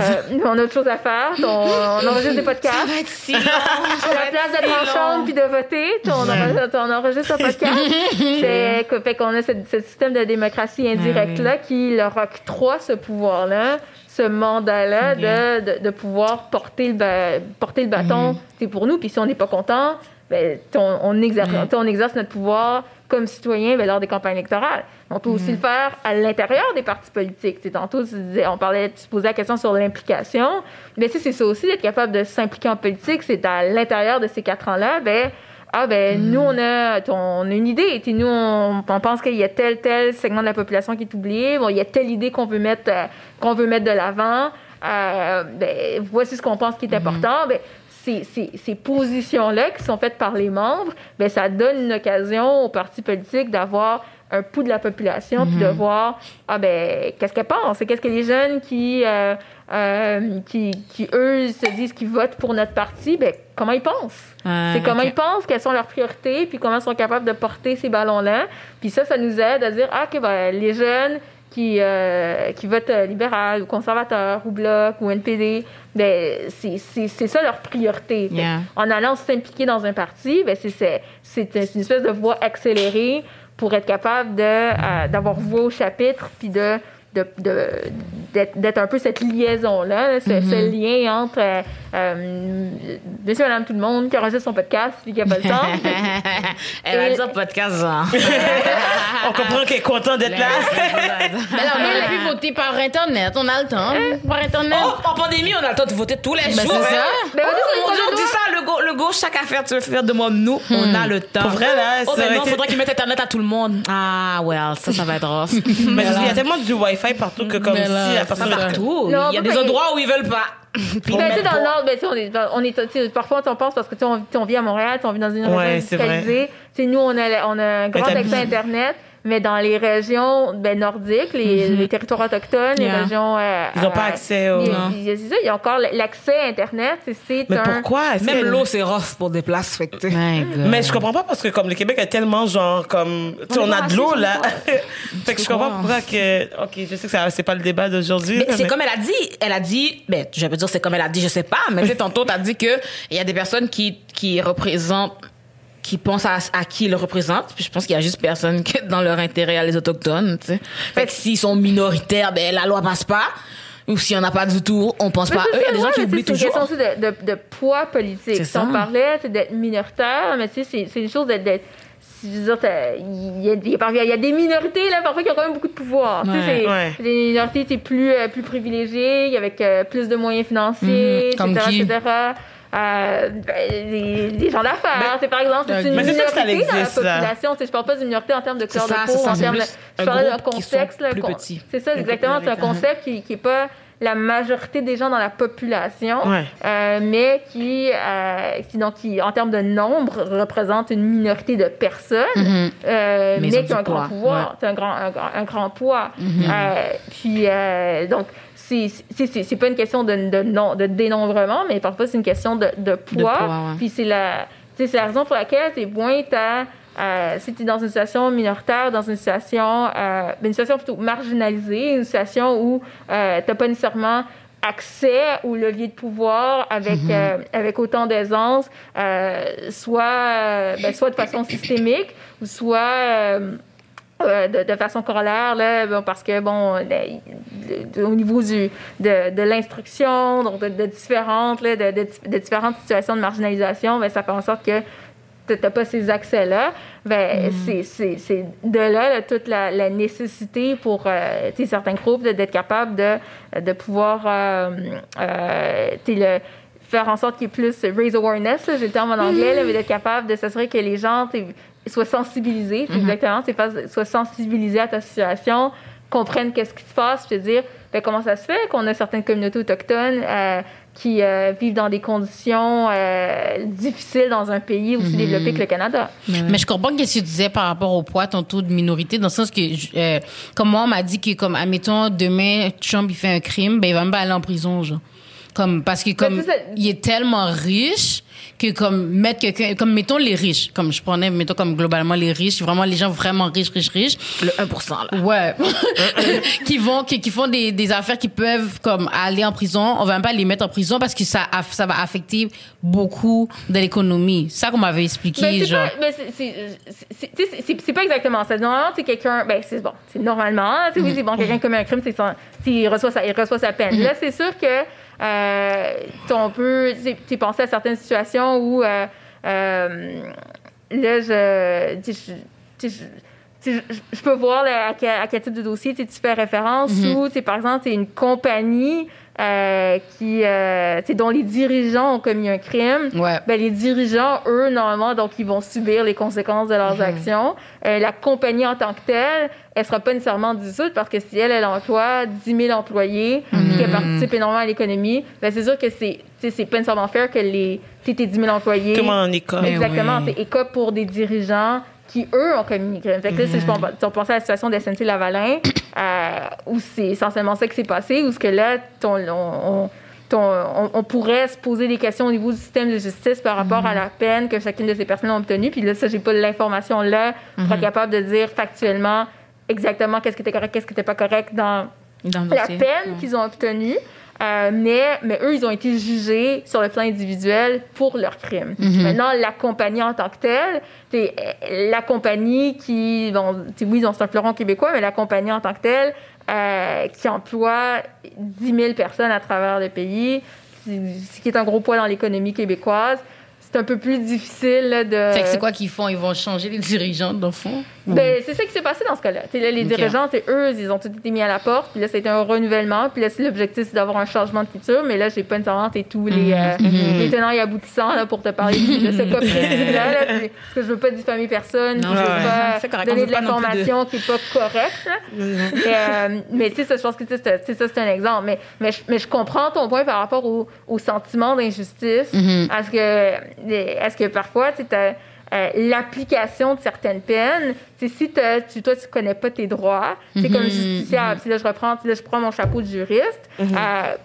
on a autre chose à faire. On, <laughs> on enregistre des podcasts. va être si <laughs> long. À la place d'être en chambre puis de voter, on enregistre, on enregistre un podcast. <laughs> C'est que- fait qu'on a ce, ce système de démocratie indirecte-là qui leur octroie ce pouvoir-là, ce mandat-là de, de, de pouvoir porter le, ba- porter le bâton c'est pour nous. Puis si on n'est pas content, ben, on, on exerce, on exerce notre pouvoir comme citoyen ben, lors des campagnes électorales. On peut aussi le faire à l'intérieur des partis politiques. Tu sais, tantôt, tu disais- on parlait, tu posais la question sur l'implication. Mais c'est ça aussi, d'être capable de s'impliquer en politique. C'est à l'intérieur de ces quatre ans-là, ben, ah ben nous on a on a une idée sais, nous on, on pense qu'il y a tel tel segment de la population qui est oublié bon il y a telle idée qu'on veut mettre euh, qu'on veut mettre de l'avant Euh, ben voici ce qu'on pense qui est important ben ces, ces, ces positions-là qui sont faites par les membres, ben, ça donne une occasion aux partis politiques d'avoir un pouls de la population, puis de voir, ah ben, qu'est-ce qu'elles pensent? Et Qu'est-ce que les jeunes qui, euh, euh, qui, qui, eux, se disent qu'ils votent pour notre parti, ben, comment ils pensent? C'est comment ils pensent, quelles sont leurs priorités, puis comment ils sont capables de porter ces ballons-là. Puis ça, ça nous aide à dire, ah, OK, ben, les jeunes qui, euh, qui votent euh, libéral ou conservateur ou bloc ou NPD, ben, c'est c'est- c'est ça leur priorité. Yeah. En allant s'impliquer dans un parti, ben, c'est- c'est c'est une espèce de voie accélérée pour être capable de, euh, d'avoir voix au chapitre, puis de de- de- d'être d'être un peu cette liaison-là, là, ce, ce lien entre euh, euh, monsieur, madame, tout le monde qui enregistre son podcast puis qui n'a pas le temps. <laughs> Elle va Et- dire podcast, genre. <laughs> On comprend qu'elle est contente d'être là. Mais là, on aurait pu voter par Internet. On a le temps. Par Internet. Oh, en pandémie, on a le temps de voter tous les Ben, jours. c'est hein. ça. Ben, Oh, on dit ça, le go, le go, chaque affaire tu veux faire, demande-nous. On a le temps. Pour vrai, là, Oh, ça mais aurait non, été- faudrait qu'ils mettent Internet à tout le monde. Ah, well, ça, ça va être <laughs> rough. Mais il y a tellement du Wi-Fi partout que comme Mais si là, la c'est personne ça. Partout. Non, Il y a des payer. endroits où ils veulent pas. <laughs> Puis Ben, tu dans le nord, ben, on est, on est, parfois, on pense parce que, tu on, on vit à Montréal, on vit dans une Ouais, région c'est nous, on a, on a un grand t'as- accès à Internet, mais dans les régions, ben, nordiques, les, les territoires autochtones, les Yeah. régions, euh, Ils n'ont pas euh, accès au... C'est ça, il y a encore l'accès à Internet, c'est- c'est Mais un... pourquoi? Est-ce Même que- l'eau, c'est rough pour des places. Fait tu. Mais je comprends pas parce que comme le Québec est tellement genre comme tu sais, on a de l'eau là. <laughs> fait que je comprends pourquoi que OK, je sais que ça c'est pas le débat d'aujourd'hui. Mais c'est mais- comme elle a dit, elle a dit, ben, je vais dire c'est comme elle a dit, je sais pas, mais tu sais, <laughs> tantôt t'as dit que il y a des personnes qui, qui représentent, qui pensent à, à qui ils le représentent, puis je pense qu'il y a juste personne que dans leur intérêt à les autochtones, tu sais. Fait que s'ils sont minoritaires, ben, la loi passe pas. Ou s'il y en a pas du tout, on pense Mais pas. c'est Eux, il y a des gens qui oublient c'est une question toujours. aussi de, de, de poids politique. Si ça. on parlait c'est d'être minoritaire, mais tu sais, c'est- une chose d'être. si il y, y y a des minorités là, parfois qui ont quand même beaucoup de pouvoir. Tu sais, Ouais. Des minorités sais, plus, euh, plus privilégiées, avec euh, plus de moyens financiers, Mhm. Comme etc. qui? etc. Euh, ben, les, les gens d'affaires, c'est par exemple, c'est une Mais c'est ça minorité dans la existe, population. Je parle pas d'une minorité en termes de couleur ça, de peau, ça, en termes de. Je parlais d'un contexte. C'est ça, exactement. C'est un concept qui, qui est pas la majorité des gens dans la population, Ouais. euh, mais qui, euh, qui, donc, qui, en termes de nombre, représente une minorité de personnes, Mhm. euh, Mais qui ont un grand pouvoir. C'est un grand, un, un grand poids. Mhm. Euh, puis, donc, c'est pas une question de, de, non- de dénombrement, mais parfois c'est une question de, de poids. poids, ouais. Puis c'est la, la raison pour laquelle c'est point à euh, si tu es dans une situation minoritaire, dans une situation, euh, une situation plutôt marginalisée, une situation où euh, tu n'as pas nécessairement accès au levier de pouvoir avec, euh, avec autant d'aisance, euh, soit, ben, soit de façon systémique ou soit euh, de, de façon corollaire, là, bon, parce que, bon, le- au niveau du, de, de l'instruction, donc de, différentes, là, de, de, de différentes situations de marginalisation, ben, ça fait en sorte que tu n'as pas ces accès-là, ben, c'est- c'est c'est de là, là, toute la, la nécessité pour euh, certains groupes d'être capable de, de pouvoir euh, euh, le, faire en sorte qu'il y ait plus raise awareness, j'ai le terme en anglais, là, mais d'être capable de s'assurer que les gens soient sensibilisés, c'est exactement, fassent- soient sensibilisés à ta situation, comprennent qu'est-ce qui se passe, puis te dire ben, comment ça se fait qu'on a certaines communautés autochtones euh, qui euh, vivent dans des conditions euh, difficiles dans un pays aussi développé que le Canada. Mais je comprends ce que tu disais par rapport au poids, ton taux de minorité, dans le sens que, euh, comme moi, on m'a dit que, comme, admettons, demain, Trump, il fait un crime, ben, il va même pas aller en prison, genre. Comme, parce que, comme, c'est ça. il est tellement riche que, comme, mettre quelqu'un, comme, mettons les riches, comme je prenais, mettons, comme, globalement, les riches, vraiment, les gens vraiment riches, riches, riches. Le 1%, là. Ouais. <laughs> qui vont, qui, qui font des, des affaires qui peuvent, comme, aller en prison. On va même pas les mettre en prison parce que ça, ça va affecter beaucoup de l'économie. C'est ça qu'on m'avait expliqué, Ben, c'est genre. pas, ben, c'est- c'est- c'est- c'est- c'est pas exactement ça. Normalement, c'est quelqu'un, ben, c'est bon, c'est normalement, tu sais, oui, c'est bon, quelqu'un commet un crime, c'est son- il reçoit sa, il reçoit sa peine. Là, c'est sûr que, on peut, tu penser à certaines situations où, euh, euh, là, je, je, peux voir là, à, quel, à quel type de dossier tu fais référence ou, tu sais, par exemple, c'est une compagnie euh, qui, euh, tu sais, dont les dirigeants ont commis un crime Ouais. ben, les dirigeants, eux, normalement, donc, ils vont subir les conséquences de leurs actions. Euh, la compagnie en tant que telle, elle sera pas nécessairement dissoute parce que si elle, elle emploie 10 000 employés, puis qu'elle participe énormément à l'économie, ben, c'est sûr que c'est, tu sais, c'est pas nécessairement fair que les, tu sais, tes 10 000 employés. Tout le monde en école. Exactement, oui. c'est écope pour des dirigeants qui, eux, ont commis. Fait que là, si on pense à la situation d'SNC Lavalin, euh, où c'est essentiellement ça qui s'est passé, où ce que là, ton, on, on- ton- on, on pourrait se poser des questions au niveau du système de justice par rapport à la peine que chacune de ces personnes ont obtenue. Puis là, ça, j'ai pas l'information là pour être capable de dire factuellement exactement qu'est-ce qui était correct, qu'est-ce qui était pas correct dans la peine qu'ils ont obtenue. Euh, mais, mais eux, ils ont été jugés sur le plan individuel pour leur crime. Maintenant, la compagnie en tant que telle, c'est euh, la compagnie qui, bon, oui, ils ont- c'est un fleuron québécois, mais la compagnie en tant que telle, euh, qui emploie 10 000 personnes à travers le pays, ce qui est un gros poids dans l'économie québécoise, c'est un peu plus difficile là, de... Fait que c'est quoi qu'ils font? Ils vont changer les dirigeants, dans le fond? Ben, c'est ça qui s'est passé dans ce cas-là. Tu sais, là, les dirigeants, c'est eux, ils ont tous été mis à la porte. Puis là, c'était un renouvellement. Puis là, c'est l'objectif, c'est d'avoir un changement de culture. Mais là, j'ai pas nécessairement tous les, euh, les tenants et aboutissants là, pour te parler de ce <laughs> cas précis-là. Parce que je veux pas diffamer personne. Non, je veux ouais. pas donner de l'information qui est pas correcte. là. <laughs> mais, euh, mais tu sais, ça, je pense que ça, c'est un exemple. Mais, mais, je, mais je comprends ton point par rapport au, au sentiment d'injustice. Est-ce que, est-ce que parfois, tu euh, l'application de certaines peines, c'est si tu, toi, tu connais pas tes droits, c'est comme justiciable. Si là, je reprends, là, je prends mon chapeau de juriste, euh,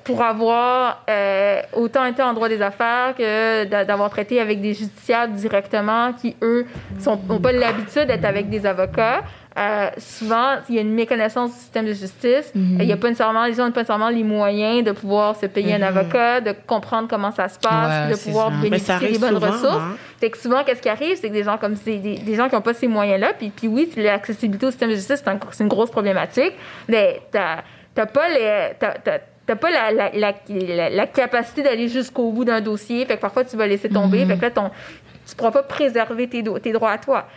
pour avoir euh, autant été en droit des affaires que d'a- d'avoir traité avec des justiciables directement qui, eux, sont, ont pas l'habitude d'être avec des avocats, euh, souvent, il y a une méconnaissance du système de justice. Il y a pas nécessairement, les gens n'ont pas nécessairement les moyens de pouvoir se payer un avocat, de comprendre comment ça se passe, Ouais, de pouvoir ça. Bénéficier des bonnes souvent, ressources. hein. Fait que souvent, qu'est-ce qui arrive, c'est que des gens comme c'est des, des gens qui n'ont pas ces moyens-là, puis, puis oui, l'accessibilité au système de justice, c'est un- c'est une grosse problématique, mais t'as t'as pas les... t'as- t'as- T'as pas la, la, la, la, la capacité d'aller jusqu'au bout d'un dossier. Fait que parfois, tu vas laisser tomber. Fait que là, ton, tu pourras pas préserver tes, do- tes droits à toi.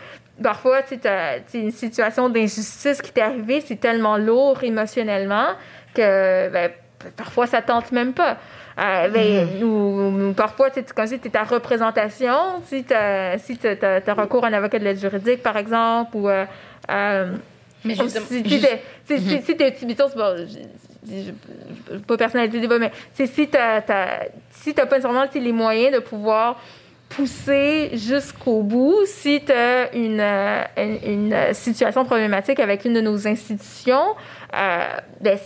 Parfois, tu tu une situation d'injustice qui t'est arrivée, c'est tellement lourd émotionnellement que ben, p- parfois, ça tente même pas. Euh, ben, ou, ou parfois, tu sais, comme si tu es ta représentation, si tu as, si t'as- t'as- t'as recours à un avocat de l'aide juridique, par exemple, ou... euh, euh, Mais ou justement- si si t'es si- si- si mettons, bon, je- je- je- je pas personnaliser le débat, mais c'est si si t'as pas nécessairement tu les moyens de pouvoir pousser jusqu'au bout, si tu as une, une, une, situation problématique avec une de nos institutions, euh, ben,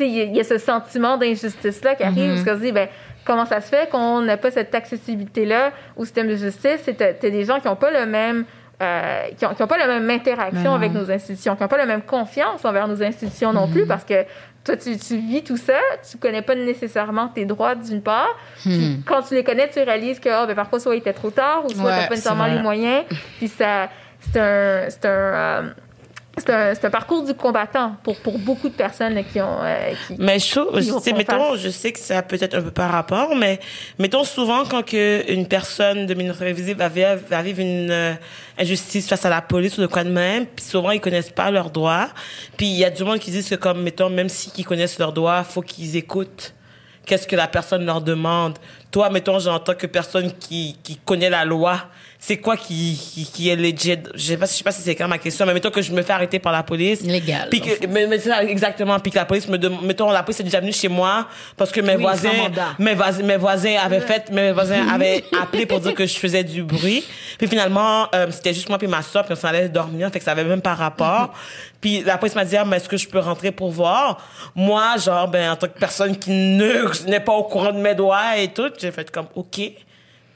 il y a- ce sentiment d'injustice-là qui arrive, parce qu'on se dit, ben, comment ça se fait qu'on n'a pas cette accessibilité-là au système de justice? C'est des gens qui n'ont pas le même euh, qui n'ont ont pas la même interaction Ben avec nos institutions, qui n'ont pas la même confiance envers nos institutions non plus, parce que toi, tu, tu vis tout ça, tu connais pas nécessairement tes droits d'une part. Puis quand tu les connais, tu réalises que ah, ben, parfois, soit il était trop tard, ou soit Ouais, n'as pas nécessairement les moyens. Puis ça, c'est un... C'est un euh, c'est un, un parcours du combattant pour, pour beaucoup de personnes là, qui ont... euh, qui- Mais vont tu sais, mettons, je sais que ça peut être un peu par rapport, mais mettons souvent quand que une personne de minorité visible va vivre, va vivre une euh, injustice face à la police ou de quoi de même, puis souvent ils connaissent pas leurs droits, puis il y a du monde qui disent que comme mettons même si ils connaissent leurs droits, faut qu'ils écoutent qu'est-ce que la personne leur demande. Toi, mettons, tant que personne qui, qui connaît la loi, c'est quoi qui, qui, qui est legit? Je sais pas, je sais pas si c'est clair ma question, mais mettons que je me fais arrêter par la police. Légal, Puis que, mais, mais c'est ça, exactement. Puis que la police me demande, mettons, la police est déjà venue chez moi parce que mes Oui, voisins, mes voisins, mes voisins avaient fait, mes voisins <laughs> avaient appelé pour dire que je faisais du bruit. Puis finalement, euh, c'était juste moi puis ma soeur, puis on s'en allait dormir, fait que ça avait même pas rapport. Puis la police m'a dit, ah, mais est-ce que je peux rentrer pour voir? Moi, genre, ben, en tant que personne qui ne, n'est pas au courant de mes doigts et tout, j'ai fait comme, OK.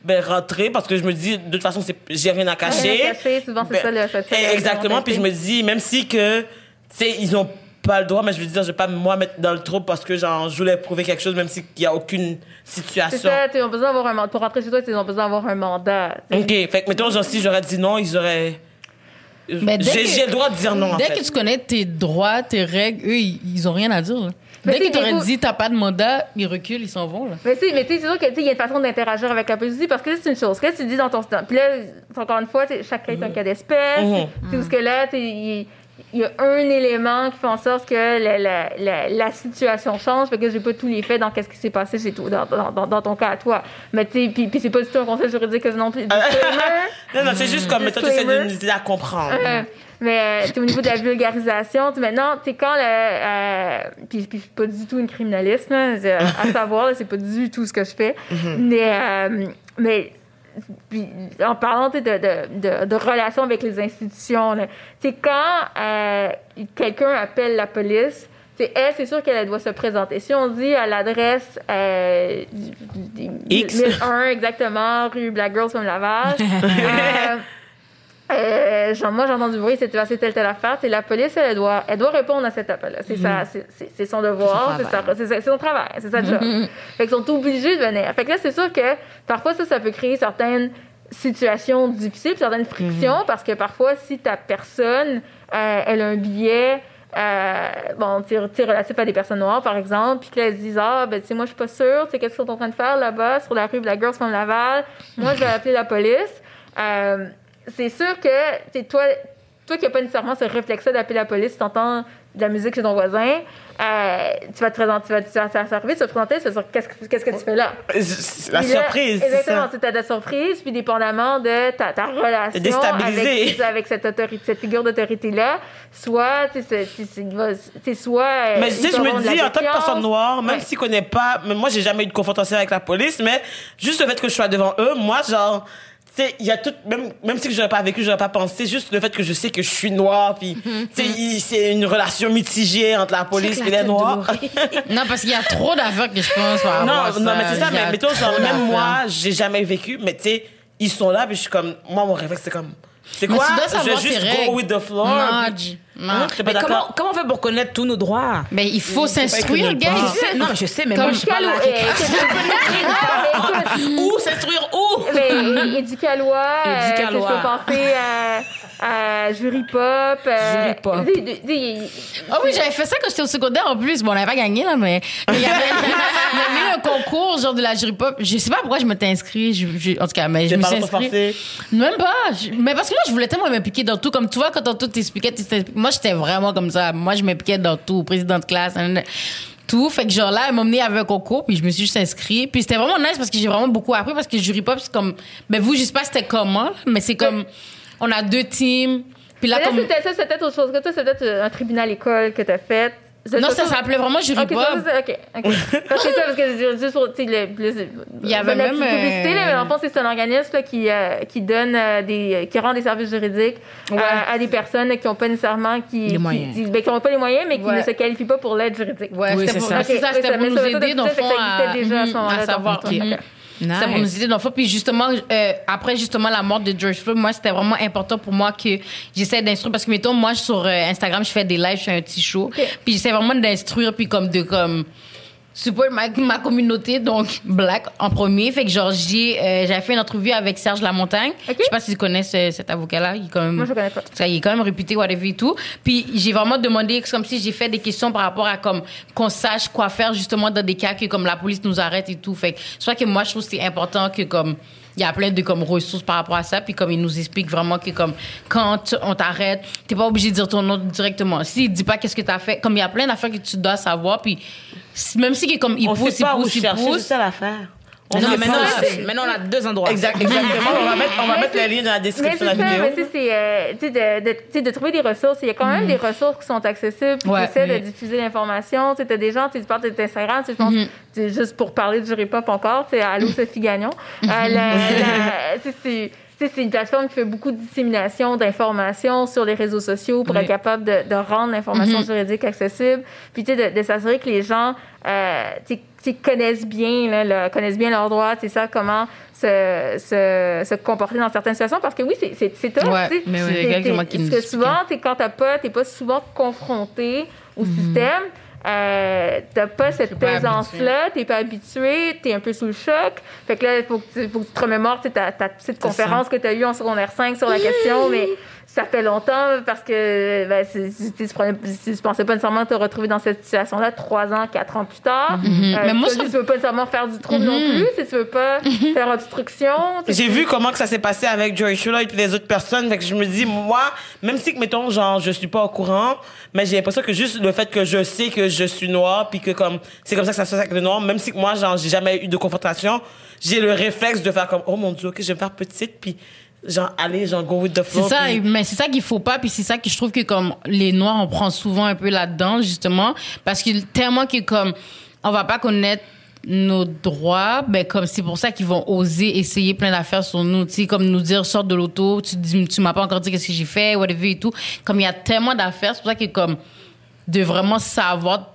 Ben, rentrer, parce que je me dis, de toute façon, c'est, j'ai rien à cacher. Rien à cacher, souvent, c'est Ben, ça, le- eh, Exactement. Puis je me dis, même si que, tu sais, ils ont pas le droit, mais je veux dire, je vais pas moi mettre dans le trouble parce que, genre, je voulais prouver quelque chose, même s'il y a aucune C'est situation. ça, ils ont besoin d'avoir un mandat. Pour rentrer chez toi, ils ont besoin d'avoir un mandat. OK. Fait que, mettons, genre, si j'aurais dit non, ils auraient. Mais dès J'ai le droit de dire non, en Dès fait. que tu connais tes droits, tes règles, eux, ils, ils ont rien à dire. là. Mais Dès tu que t'aurais mais vous- dit t'as pas de mandat, ils reculent, ils s'en vont. Là. Mais tu sais, mais tu sais, c'est sûr que tu sais, il y a une façon d'interagir avec la police aussi, parce que c'est une chose. Que là, tu dis dans ton stand. Puis là, encore une fois, tu cas est un cas d'espèce. Mhm. Tu sais, Parce que là, tu il y a un élément qui fait en sorte que la, la, la, la situation change, fait que j'ai pas tous les faits dans qu'est-ce qui s'est passé chez toi, dans, dans, dans, dans ton cas à toi. Mais tu sais, puis, puis c'est pas du tout un conseil juridique non plus. Disclaimer. <laughs> Non, non, c'est juste comme, mettons, tu essaies de Disclaimer. nous aider à comprendre. Euh, mais euh, t'sais, au niveau de la vulgarisation, t'sais, maintenant, t'es quand le. Euh, puis, puis je suis pas du tout une criminaliste, là, c'est, à <laughs> savoir, là, c'est pas du tout ce que je fais. Mais. euh, mais puis, en parlant t'sais, de, de, de, de relations avec les institutions, là, t'sais, quand euh, quelqu'un appelle la police, t'sais, elle, c'est sûr qu'elle doit se présenter. Si on dit à l'adresse euh, du- du- X. 1001, exactement, rue Black Girls from Laval, <laughs> euh, euh, genre, moi, j'entends du bruit, c'est passé telle, telle affaire. C'est la police, elle, elle doit, elle doit répondre à cet appel-là. C'est ça, c'est- son devoir, c'est son travail, c'est sa job. Fait qu'ils sont obligés de venir. Fait que là, c'est sûr que parfois, ça, ça peut créer certaines situations difficiles, certaines frictions, parce que parfois, si ta personne, euh, elle a un billet, euh, bon, tu relatif à des personnes noires, par exemple, puis que là, elles se disent, ah, ben, tu sais, moi, je suis pas sûre, tu sais, qu'est-ce qu'ils sont en train de faire là-bas, sur la rue Black Girls from Laval. Moi, je vais appeler la police. Euh, c'est sûr que, sais, toi, toi qui n'as pas nécessairement ce réflexe-là d'appeler la police, tu entends de la musique chez ton voisin, euh, tu vas te présenter, tu vas, tu vas, tu vas s'arriver, tu vas te présenter, tu vas dire, qu'est-ce que, qu'est-ce que tu fais là? C'est La Puis surprise, Exactement, c'est ta, ta surprise, puis dépendamment de ta, ta relation avec, avec cette, autorité, cette figure d'autorité-là, soit, tu soit. euh, Mais tu sais, je me de dis, en tant que personne noire, même Ouais. s'ils connaissent pas, moi, j'ai jamais eu de confrontation avec la police, mais juste le fait que je sois devant eux, moi, genre, sais, il y a tout, même, même si j'aurais pas vécu, j'aurais pas pensé, juste le fait que je sais que je suis noire, puis, tu sais, il- c'est une relation mitigée entre la police et les noirs. <laughs> Non, parce qu'il y a trop d'affaires que je pense par rapport à Non, ça. non, mais c'est ça, mais mettons, genre, même moi, j'ai jamais vécu, mais tu sais, ils sont là, puis je suis comme, moi, mon réflexe, c'est comme, c'est quoi? tu dois je vais juste go with the. Non, non. Hein, Mais comment, comment on fait pour connaître tous nos droits? Mais il faut s'instruire, gars. non, je sais, mais Comme moi, je suis pas là. euh, <laughs> <laughs> Où s'instruire où? Mais Éducalois, euh, Éducalois. je peux penser à, à Jury Pop. euh, Jury Pop. des- des- des- Ah oui, j'avais fait ça quand j'étais au secondaire en plus. Bon, on n'avait pas gagné, là, mais il y avait, <laughs> il y avait eu un concours, genre de la jury pop. Je sais pas pourquoi je m'étais inscrit. Je, je- en tout cas, mais je me suis inscrit. Même pas. Je- mais parce que là, je voulais tellement m'impliquer dans tout. Comme tu vois, quand on tout t'expliquait, moi, j'étais vraiment comme ça. Moi, je m'impliquais dans tout. Président de classe, tout. Fait que genre là, elle m'a emmené avec un concours, puis je me suis juste inscrit. Puis c'était vraiment nice parce que j'ai vraiment beaucoup appris parce que jury pop, c'est comme, ben vous, je sais pas c'était comment, mais c'est comme, on a deux teams. Puis là, là, comme, c'était ça, c'était autre chose que toi, c'était peut-être un tribunal école que t'as fait. non, ça s'appelait vraiment jury Ok, pop. ça, ok, ok. Parce que c'est ça, parce que juste pour, tu sais, le, le- Il y avait la même, publicité, euh, là, mais en fond, c'est un organisme là, qui, euh, qui donne euh, des, qui rend des services juridiques euh, à des personnes qui n'ont pas nécessairement, qui, Les moyens. qui, ben, qui n'ont pas les moyens, mais qui Ouais. ne se qualifient pas pour l'aide juridique. Ouais, Oui, c'était c'est pour, ça. ouais, c'est ça, c'était pour nous aider ça, dans le fond à, déjà à Mhm, à savoir Ça pour nous aider dans le fond. Puis justement, euh, après justement la mort de George Floyd, moi, c'était vraiment important pour moi que j'essaie d'instruire. Parce que, mettons, moi, sur euh, Instagram, je fais des lives, je fais un petit show. Puis j'essaie vraiment d'instruire, puis comme de comme support ma, ma communauté, donc black en premier. Fait que genre, j'ai, euh, j'avais fait une entrevue avec Serge Lamontagne. Ok. Je sais pas si tu connais ce- cet avocat-là. Il est quand même... Moi, je connais pas. Ça, il est quand même réputé, whatever et tout. Puis j'ai vraiment demandé, comme si j'ai fait des questions par rapport à comme qu'on sache quoi faire justement dans des cas que comme la police nous arrête et tout. Fait que soit que moi je trouve que c'est important que comme il y a plein de comme ressources par rapport à ça puis comme il nous explique vraiment que comme quand on t'arrête t'es pas obligé de dire ton nom directement s'il dit pas qu'est-ce que t'as fait comme il y a plein d'affaires que tu dois savoir puis même si comme il On pousse sait il où pousse il chercher, c'est pousse ça l'affaire. On Non, fait maintenant, ça. c'est- maintenant, on a deux endroits. Exact, exactement. On va mettre, on va mettre c'est- les liens dans la description c'est de la ça, vidéo. mais tu sais, c'est euh, tu sais, de, de, tu sais, de trouver des ressources. Il y a quand même des ressources qui sont accessibles, puis Ouais, qui essaient oui. de diffuser l'information. Tu sais, t'as des gens, tu sais, tu parles d'Instagram, tu sais, je pense, tu sais, juste pour parler du Pop encore, tu sais, allô Sophie Gagnon. Euh, la- la- tu sais, c'est tu sais, c'est une plateforme qui fait beaucoup de dissémination d'informations sur les réseaux sociaux pour Oui. être capable de, de rendre l'information Mhm. juridique accessible. Puis, tu sais, de, de s'assurer que les gens, euh, tu sais, tu sais, connaissent bien, là, le- connaissent bien leurs droits, c'est ça, comment se, se, se comporter dans certaines situations. Parce que oui, c'est, c'est, c'est tough, Ouais, tu sais. mais oui, exactement qui Parce que souvent, t'es, quand t'as pas, t'es pas souvent confronté au Mhm. système. Euh, t'as pas cette pas aisance-là, t'es pas habitué, t'es un peu sous le choc. Fait que là, il faut que tu, faut que tu te remémores tu sais, ta, ta petite conférence que t'as eue en secondaire 5 sur la question, mais ça fait longtemps parce que ben, c'est- c'est- tu, tu pensais pas nécessairement te retrouver dans cette situation-là trois ans, quatre ans plus tard. Euh, Mhm. Mais moi, tu ça- tu veux pas nécessairement faire du trouble non plus, si tu veux pas faire obstruction. J'ai vu comment que ça s'est passé avec Joey Schuller et puis les autres personnes. Fait que je me dis, moi, même si, que, mettons, genre, je suis pas au courant, mais j'ai l'impression que juste le fait que je sais que je suis noire puis que comme, c'est comme ça que ça se passe avec les noirs, même si que moi, genre, j'ai jamais eu de confrontation, j'ai le réflexe de faire comme, oh mon dieu, ok, je vais me faire petite puis genre, aller, genre, go with the C'est flow. ça, puis- mais c'est ça qu'il faut pas, puis c'est ça que je trouve que comme les noirs, on prend souvent un peu là-dedans justement, parce que tellement que comme on va pas connaître nos droits, ben comme c'est pour ça qu'ils vont oser essayer plein d'affaires sur nous, tu sais, comme nous dire sors de l'auto, tu dis tu m'as pas encore dit qu'est-ce que j'ai fait, whatever et tout. Comme il y a tellement d'affaires, c'est pour ça que comme de vraiment savoir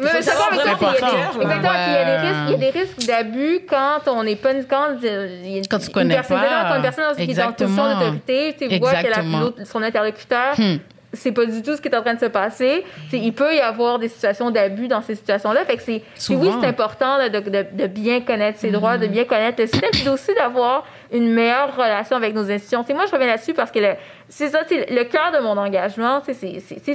Mais faut mais savoir qu'il y a des- exactement, Ouais. il y a des risques d'abus quand on n'est pas quand il y a une- Quand tu une connais personne, pas. quand une personne qui est en position d'autorité, tu voit que la- son interlocuteur Hmm. c'est pas du tout ce qui est en train de se passer. Il peut y avoir des situations d'abus dans ces situations-là. Fait que c'est, oui, c'est important là, de, de, de bien connaître ses droits, de bien connaître le système, puis aussi d'avoir une meilleure relation avec nos institutions. Tu sais, moi, je reviens là-dessus parce que le, c'est ça, c'est le cœur de mon engagement. C'est,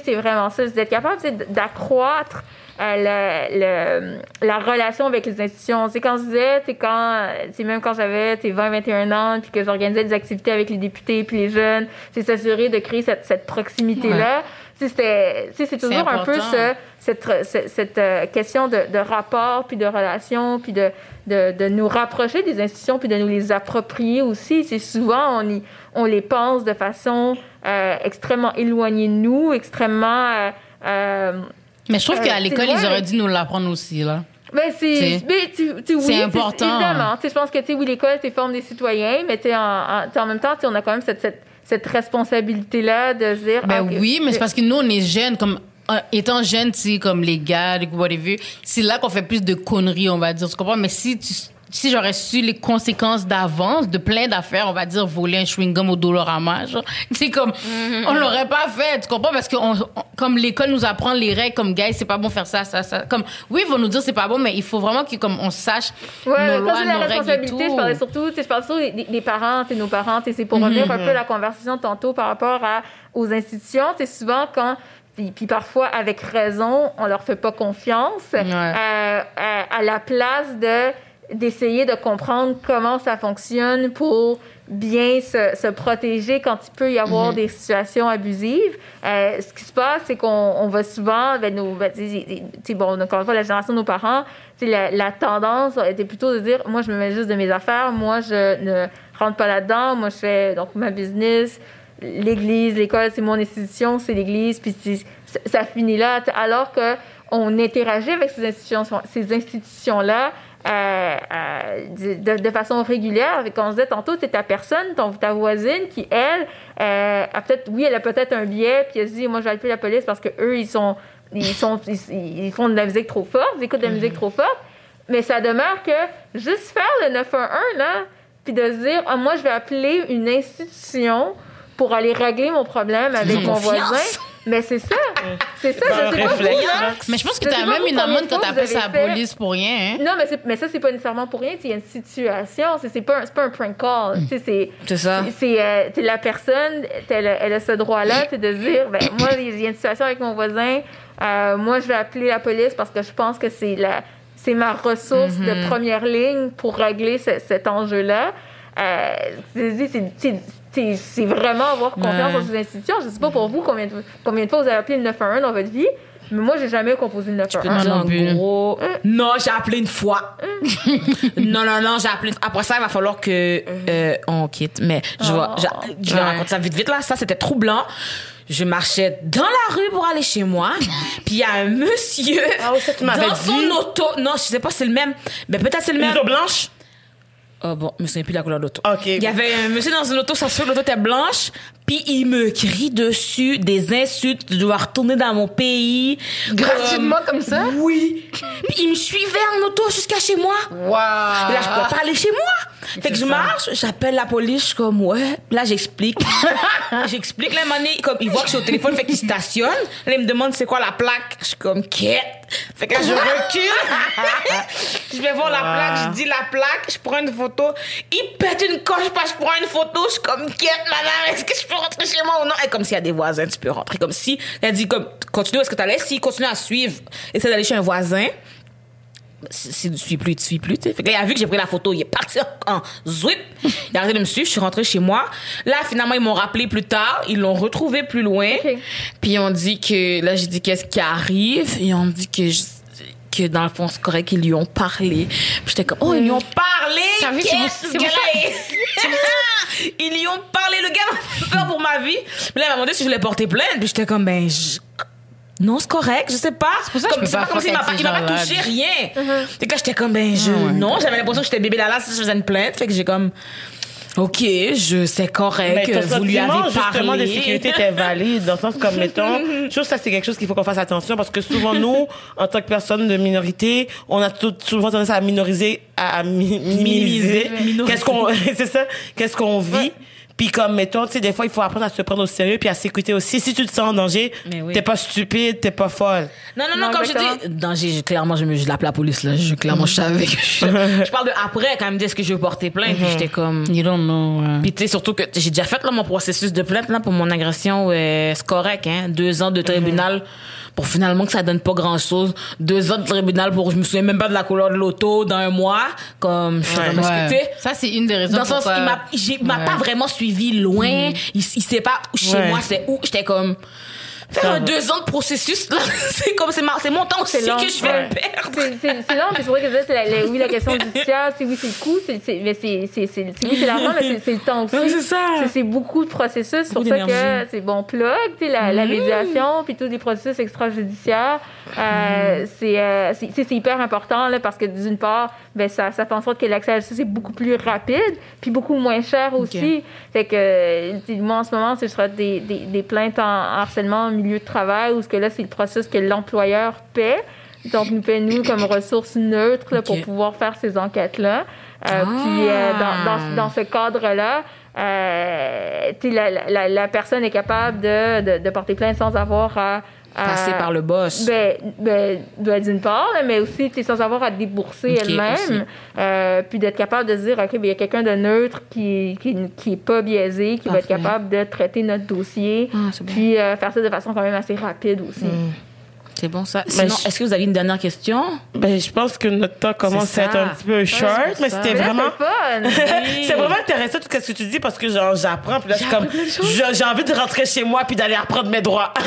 c'est, vraiment ça, c'est d'être capable d'accroître euh, le, le- la relation avec les institutions. C'est quand je disais, c'est quand, c'est même quand j'avais 20, 21 ans, puis que j'organisais des activités avec les députés puis les jeunes, c'est s'assurer de créer cette, cette proximité-là. Sais, c'est toujours un peu ce, cette, cette, cette, euh, question de, de rapport, puis de relation, puis de, de, de nous rapprocher des institutions, puis de nous les approprier aussi. C'est souvent, on, y, on les pense de façon euh, extrêmement éloignée de nous, extrêmement... euh, euh, Mais je trouve Euh, qu'à l'école, ils auraient dû nous l'apprendre aussi, là. Ben, c'est, oui, important. Évidemment. Tu sais, je pense que, tu sais, oui, l'école, tu forme des citoyens, mais en, en, en même temps, on a quand même cette, cette, cette responsabilité-là de se dire. Ben ah, oui, mais c'est parce que nous, on est jeunes, comme euh, étant jeunes, tu sais, comme les gars, les whatever, c'est là qu'on fait plus de conneries, on va dire. Tu comprends? Mais si tu si j'aurais su les conséquences d'avance de plein d'affaires, on va dire voler un chewing-gum au Dolorama, genre, <laughs> sais, comme, on l'aurait pas fait, tu comprends? Parce que on, on- comme l'école nous apprend les règles, comme, guys, c'est pas bon faire ça, ça, ça. Comme, oui, ils vont nous dire c'est pas bon, mais il faut vraiment que, comme, on sache Ouais, nos lois, la nos règles et responsabilité, tout. je parlais surtout, tu sais, je parle surtout des, parents, sais, nos parents, sais, c'est pour revenir un peu à la conversation tantôt par rapport à, aux institutions, tu sais, souvent quand, puis, puis parfois avec raison, on leur fait pas confiance, Ouais. euh, à, à la place de d'essayer de comprendre comment ça fonctionne pour bien se, se protéger quand il peut y avoir des situations abusives. Euh, ce qui se passe, c'est qu'on on va souvent, ben, nos, ben, bon, encore une fois, la génération de nos parents, la, la tendance était plutôt de dire, moi, je me mets juste de mes affaires, moi, je ne rentre pas là-dedans, moi, je fais donc ma business, l'église, l'école, c'est mon institution, c'est l'église, puis ça, finit là. Alors que on interagit avec ces institutions, ces institutions-là euh, euh, de, de façon régulière. Comme on disait tantôt, c'est ta personne, ton, ta voisine qui, elle, euh, a peut-être, oui, elle a peut-être un biais, puis elle se dit, moi, je vais appeler la police parce que eux, ils sont, ils sont, ils, ils font de la musique trop forte, ils écoutent de la musique trop forte. Mais ça demeure que juste faire le 911, là, puis de se dire, ah, moi, je vais appeler une institution pour aller régler mon problème avec mon Confiance. voisin. Mais c'est ça. C'est ça. Je sais pas réflexe. Mais je pense que t'as même une amende de quand t'appelles la police pour rien, hein. Non, mais, c'est- mais ça, c'est pas nécessairement pour rien. Il y a une situation. C'est c'est pas, un- pas un prank call. Tu sais, C'est C'est ça. c'est euh, la personne, elle, a- elle a ce droit-là, c'est de dire, ben, moi, il y a une situation avec mon voisin, euh, moi, je vais appeler la police parce que je pense que c'est la, c'est ma ressource de première ligne pour régler ce- cet enjeu-là. Euh, c'est- vraiment avoir confiance Ouais. dans ces institutions. Je sais pas pour vous combien de, combien de fois vous avez appelé le 911 dans votre vie, Mais moi, j'ai jamais composé le 911. Moi non En plus. gros, non, j'ai appelé une fois. <laughs> non, non, non, j'ai appelé. une- Après ça, il va falloir que euh, on quitte. Mais je vais, je, je vais Ouais. raconter ça vite, vite là. Ça, c'était troublant. Je marchais dans la rue pour aller chez moi, puis il y a un monsieur Ah oui, ça, dans dit. son auto. Non, je sais pas, si c'est le même. Mais peut-être c'est le Une même. auto blanche? Oh bon, je me souviens plus de la couleur de l'auto. Ok. Il y avait un monsieur dans une auto, ça se l'auto était blanche, puis il me crie dessus des insultes, je dois retourner dans mon pays. Gratuitement comme ça? Oui. Puis il me suivait en auto jusqu'à chez moi. Wow. Et là, je pouvais pas aller chez moi. Fait que je marche, j'appelle la police, je suis comme, ouais. Là, j'explique. <laughs> j'explique, là, donné, comme, il voit que je suis au téléphone, fait qu'il stationne. Là, il me demande c'est quoi la plaque? Je suis comme, quête. Fait que là, je recule. <laughs> je vais voir la plaque, je dis la plaque, je prends une photo. Il pète une coche, parce que je prends une photo, je suis comme, quête, madame, est-ce que je peux rentrer chez moi ou non? Et comme s'il y a des voisins, tu peux rentrer. Comme si, elle dit, comme, continue où est-ce que t'allais? S'il continue à suivre, essaie d'aller chez un voisin si tu suis plus, tu suis plus. Fait que là, il a vu que j'ai pris la photo, il est parti en, zwip. Il a arrêté de me suivre, je suis rentrée chez moi. Là, finalement, ils m'ont rappelé plus tard, ils l'ont retrouvé plus loin. Puis ils ont dit que, là, j'ai dit qu'est-ce qui arrive? Ils ont dit que, je- que dans le fond, c'est correct qu'ils lui ont parlé. Puis j'étais comme, oh, ils lui ont parlé! T'as vu, ce est- <laughs> Ils lui ont parlé, le gars m'a fait peur pour ma vie. Mais là, il m'a demandé si je voulais porter plainte. Puis j'étais comme, ben, je- non, c'est correct, je sais pas. C'est pour ça que je peux c'est pas comme s'il m'a pas, il m'a pas touché rien. Fait que là, j'étais comme, ben, je, non, j'avais l'impression que j'étais bébé Lala si je faisais une plainte. Fait que j'ai comme, ok, je, c'est correct, Mais ton vous lui avez parlé. de sécurité était valide dans le sens comme mettons je trouve que ça c'est quelque chose qu'il faut qu'on fasse attention parce que souvent nous en tant que personnes de minorité on a tout, souvent tendance à minoriser à mi- minimiser qu'est-ce qu'on <laughs> c'est ça qu'est-ce qu'on vit puis comme mettons tu sais des fois il faut apprendre à se prendre au sérieux puis à s'écouter aussi si tu te sens en danger oui. t'es pas stupide t'es pas folle Non, non, non, Non, comme je dis, danger, je- clairement, je, me, je l'appelle la police, là. Je, clairement, je savais que je, <laughs> je parle de après, quand même, dit est-ce que je veux porter plainte, puis j'étais comme, You don't know. euh. Puis tu sais surtout que j'ai déjà fait là mon processus de plainte là pour mon agression, euh, c'est correct hein, deux ans de tribunal pour finalement que ça donne pas grand chose, deux ans de tribunal pour je me souviens même pas de la couleur de l'auto dans un mois, comme je Ouais. sais, Ça, c'est une des raisons dans le sens pourquoi- il m'a Ouais. pas vraiment suivi loin, il, il sait pas chez Ouais. moi c'est où, j'étais comme faire un deux ans de processus là, <laughs> c'est comme c'est c'est mon temps aussi que je vais Ouais. le perdre. C'est- C'est c'est long, puis c'est vrai que c'est la, la- oui, la question judiciaire, tu sais, oui, c'est le coût, c'est, c'est, mais c'est, c'est, c'est, c'est- oui, c'est l'argent, mais c'est, c'est le temps aussi. C'est ça. C'est, c'est beaucoup de processus. C'est pour ça que c'est bon plug, tu sais, la, la médiation, puis tous les processus extrajudiciaires. Euh, c'est, euh, c'est, c'est- c'est hyper important, là, parce que d'une part, ben, ça, ça fait en sorte que l'accès à la justice est beaucoup plus rapide, puis beaucoup moins cher aussi. Fait que, moi, en ce moment, ce sera des, des, des plaintes en harcèlement au milieu de travail, où ce que là, c'est le processus que l'employeur paie. Donc, nous paie, nous, comme ressources neutres là, pour pouvoir faire ces enquêtes-là. Euh, Ah. Puis, euh, dans, dans, dans ce cadre-là, euh, tu sais, la, la- la, la personne est capable de, de, de porter plainte sans avoir à... Passer par le boss. ben, ben, ben, d'une part, là, mais aussi tu sans avoir à débourser elle-même. Euh, puis d'être capable de se dire, OK, ben, il y a quelqu'un de neutre qui, qui, qui est pas biaisé, qui va être capable de traiter notre dossier. Ah. Puis euh, faire ça de façon quand même assez rapide aussi. C'est bon ça. Sinon, je- est-ce que vous avez une dernière question? Ben je pense que notre temps commence à être un petit peu short mais c'était vraiment <laughs> c'est vraiment intéressant tout ce que tu dis parce que genre j'apprends puis là comme j'ai envie de rentrer chez moi puis d'aller reprendre mes droits. <laughs>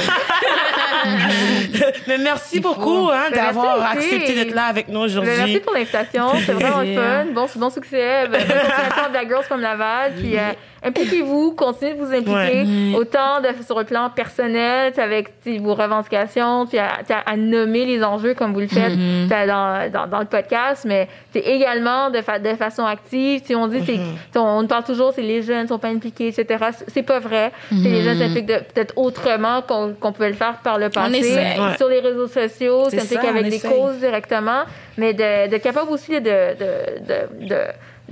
Mais merci beaucoup hein, Ben, d'avoir accepté d'être là avec nous Ben, aujourd'hui. merci pour l'invitation, c'est vraiment <laughs> fun. Bon, bon succès. Ben, bonne continuation de la Girls from Laval. Puis euh, impliquez-vous, continuez de vous impliquer, autant de, sur le plan personnel, avec vos revendications, puis à, à nommer les enjeux comme vous le faites sais, dans, dans, dans le podcast, mais également de, fa- de façon active. Sais, on dit, c'est- tu sais, on parle toujours, c'est les jeunes sont pas impliqués, etc. C'est- pas vrai. Tu sais, Les jeunes s'impliquent de- peut-être autrement qu'on qu'on pouvait le faire par le passé. essaie. Ouais. Sur les réseaux sociaux, C'est s'impliquent ça, avec on des causes directement, mais de- d'être capable aussi de, de, de,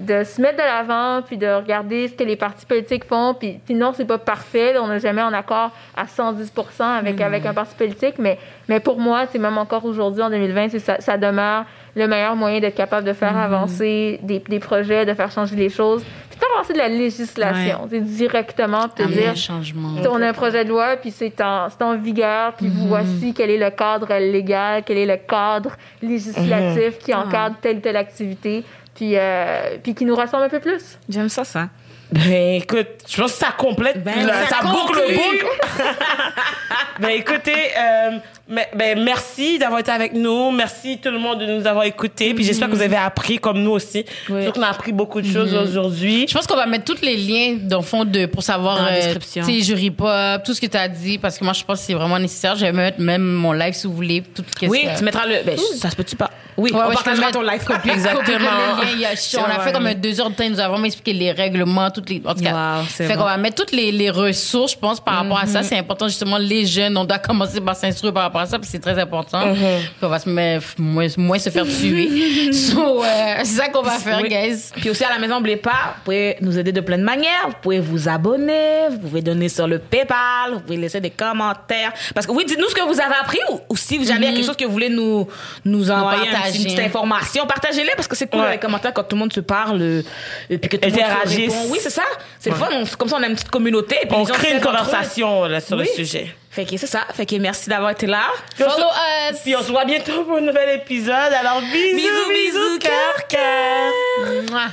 de, se mettre de l'avant, puis de regarder ce que les partis politiques font. Puis, puis non, c'est pas parfait. on n'est jamais en accord à 110 avec, avec un parti politique. Mais, mais pour moi, c'est même encore aujourd'hui, en 2020, c'est ça, ça demeure le meilleur moyen d'être capable de faire avancer des, des projets, de faire changer les choses, puis de faire avancer de la législation. C'est directement, puis Amener dire, changement. on a un projet de loi, puis c'est en, c'est en vigueur, puis voici quel est le cadre légal, quel est le cadre législatif qui encadre telle ou telle activité, puis, euh, puis qui nous rassemble un peu plus. J'aime ça, ça. Ben écoute, je pense que ça complète, Ben, le- ça ça boucle le boucle. <laughs> ben écoutez, euh, ben, merci d'avoir été avec nous. Merci tout le monde de nous avoir écoutés. Puis j'espère que vous avez appris comme nous aussi. Oui. Je qu'on a appris beaucoup de choses aujourd'hui. Je pense qu'on va mettre tous les liens dans le fond de pour savoir Dans la euh, description. tu sais jury pop, tout ce que tu as dit parce que moi je pense que c'est vraiment nécessaire. Je vais mettre même mon live si vous voulez tout ce Oui, tu mettras le. Ben, ça se peut-tu pas? Oui, Ouais, on ouais, partagera ton live. copier- <laughs> Exactement. a- on a fait comme un deux heures de temps, nous a vraiment expliqué les règlements, toutes les. En tout cas, Wow, fait bon. qu'on va mettre toutes les, les ressources, je pense, par rapport à ça. C'est important justement les jeunes, on doit commencer par s'instruire par rapport ça, puis c'est très important. Puis on va se mettre moins, moins se faire <laughs> tuer. so, euh, c'est ça qu'on va <laughs> faire, Oui. guys. Puis aussi à la maison, n'oubliez pas, vous pouvez nous aider de plein de manières. Vous pouvez vous abonner, vous pouvez donner sur le PayPal, vous pouvez laisser des commentaires. Parce que oui, dites-nous ce que vous avez appris ou, ou si jamais il y a quelque chose que vous voulez nous, nous envoyer, un partager. une petite information, partagez-les parce que c'est cool Ouais. les commentaires quand tout le monde se parle euh, et puis que tout le monde se répond. Oui, c'est ça. C'est le fun. On- comme ça, on a une petite communauté. et puis On les gens crée une conversation là, sur Oui. le sujet. Fait que c'est ça. Fait que merci d'avoir été là. Follow us. Puis on se voit bientôt pour un nouvel épisode. Alors bisous, bisous, bisous, cœur, cœur. cœur.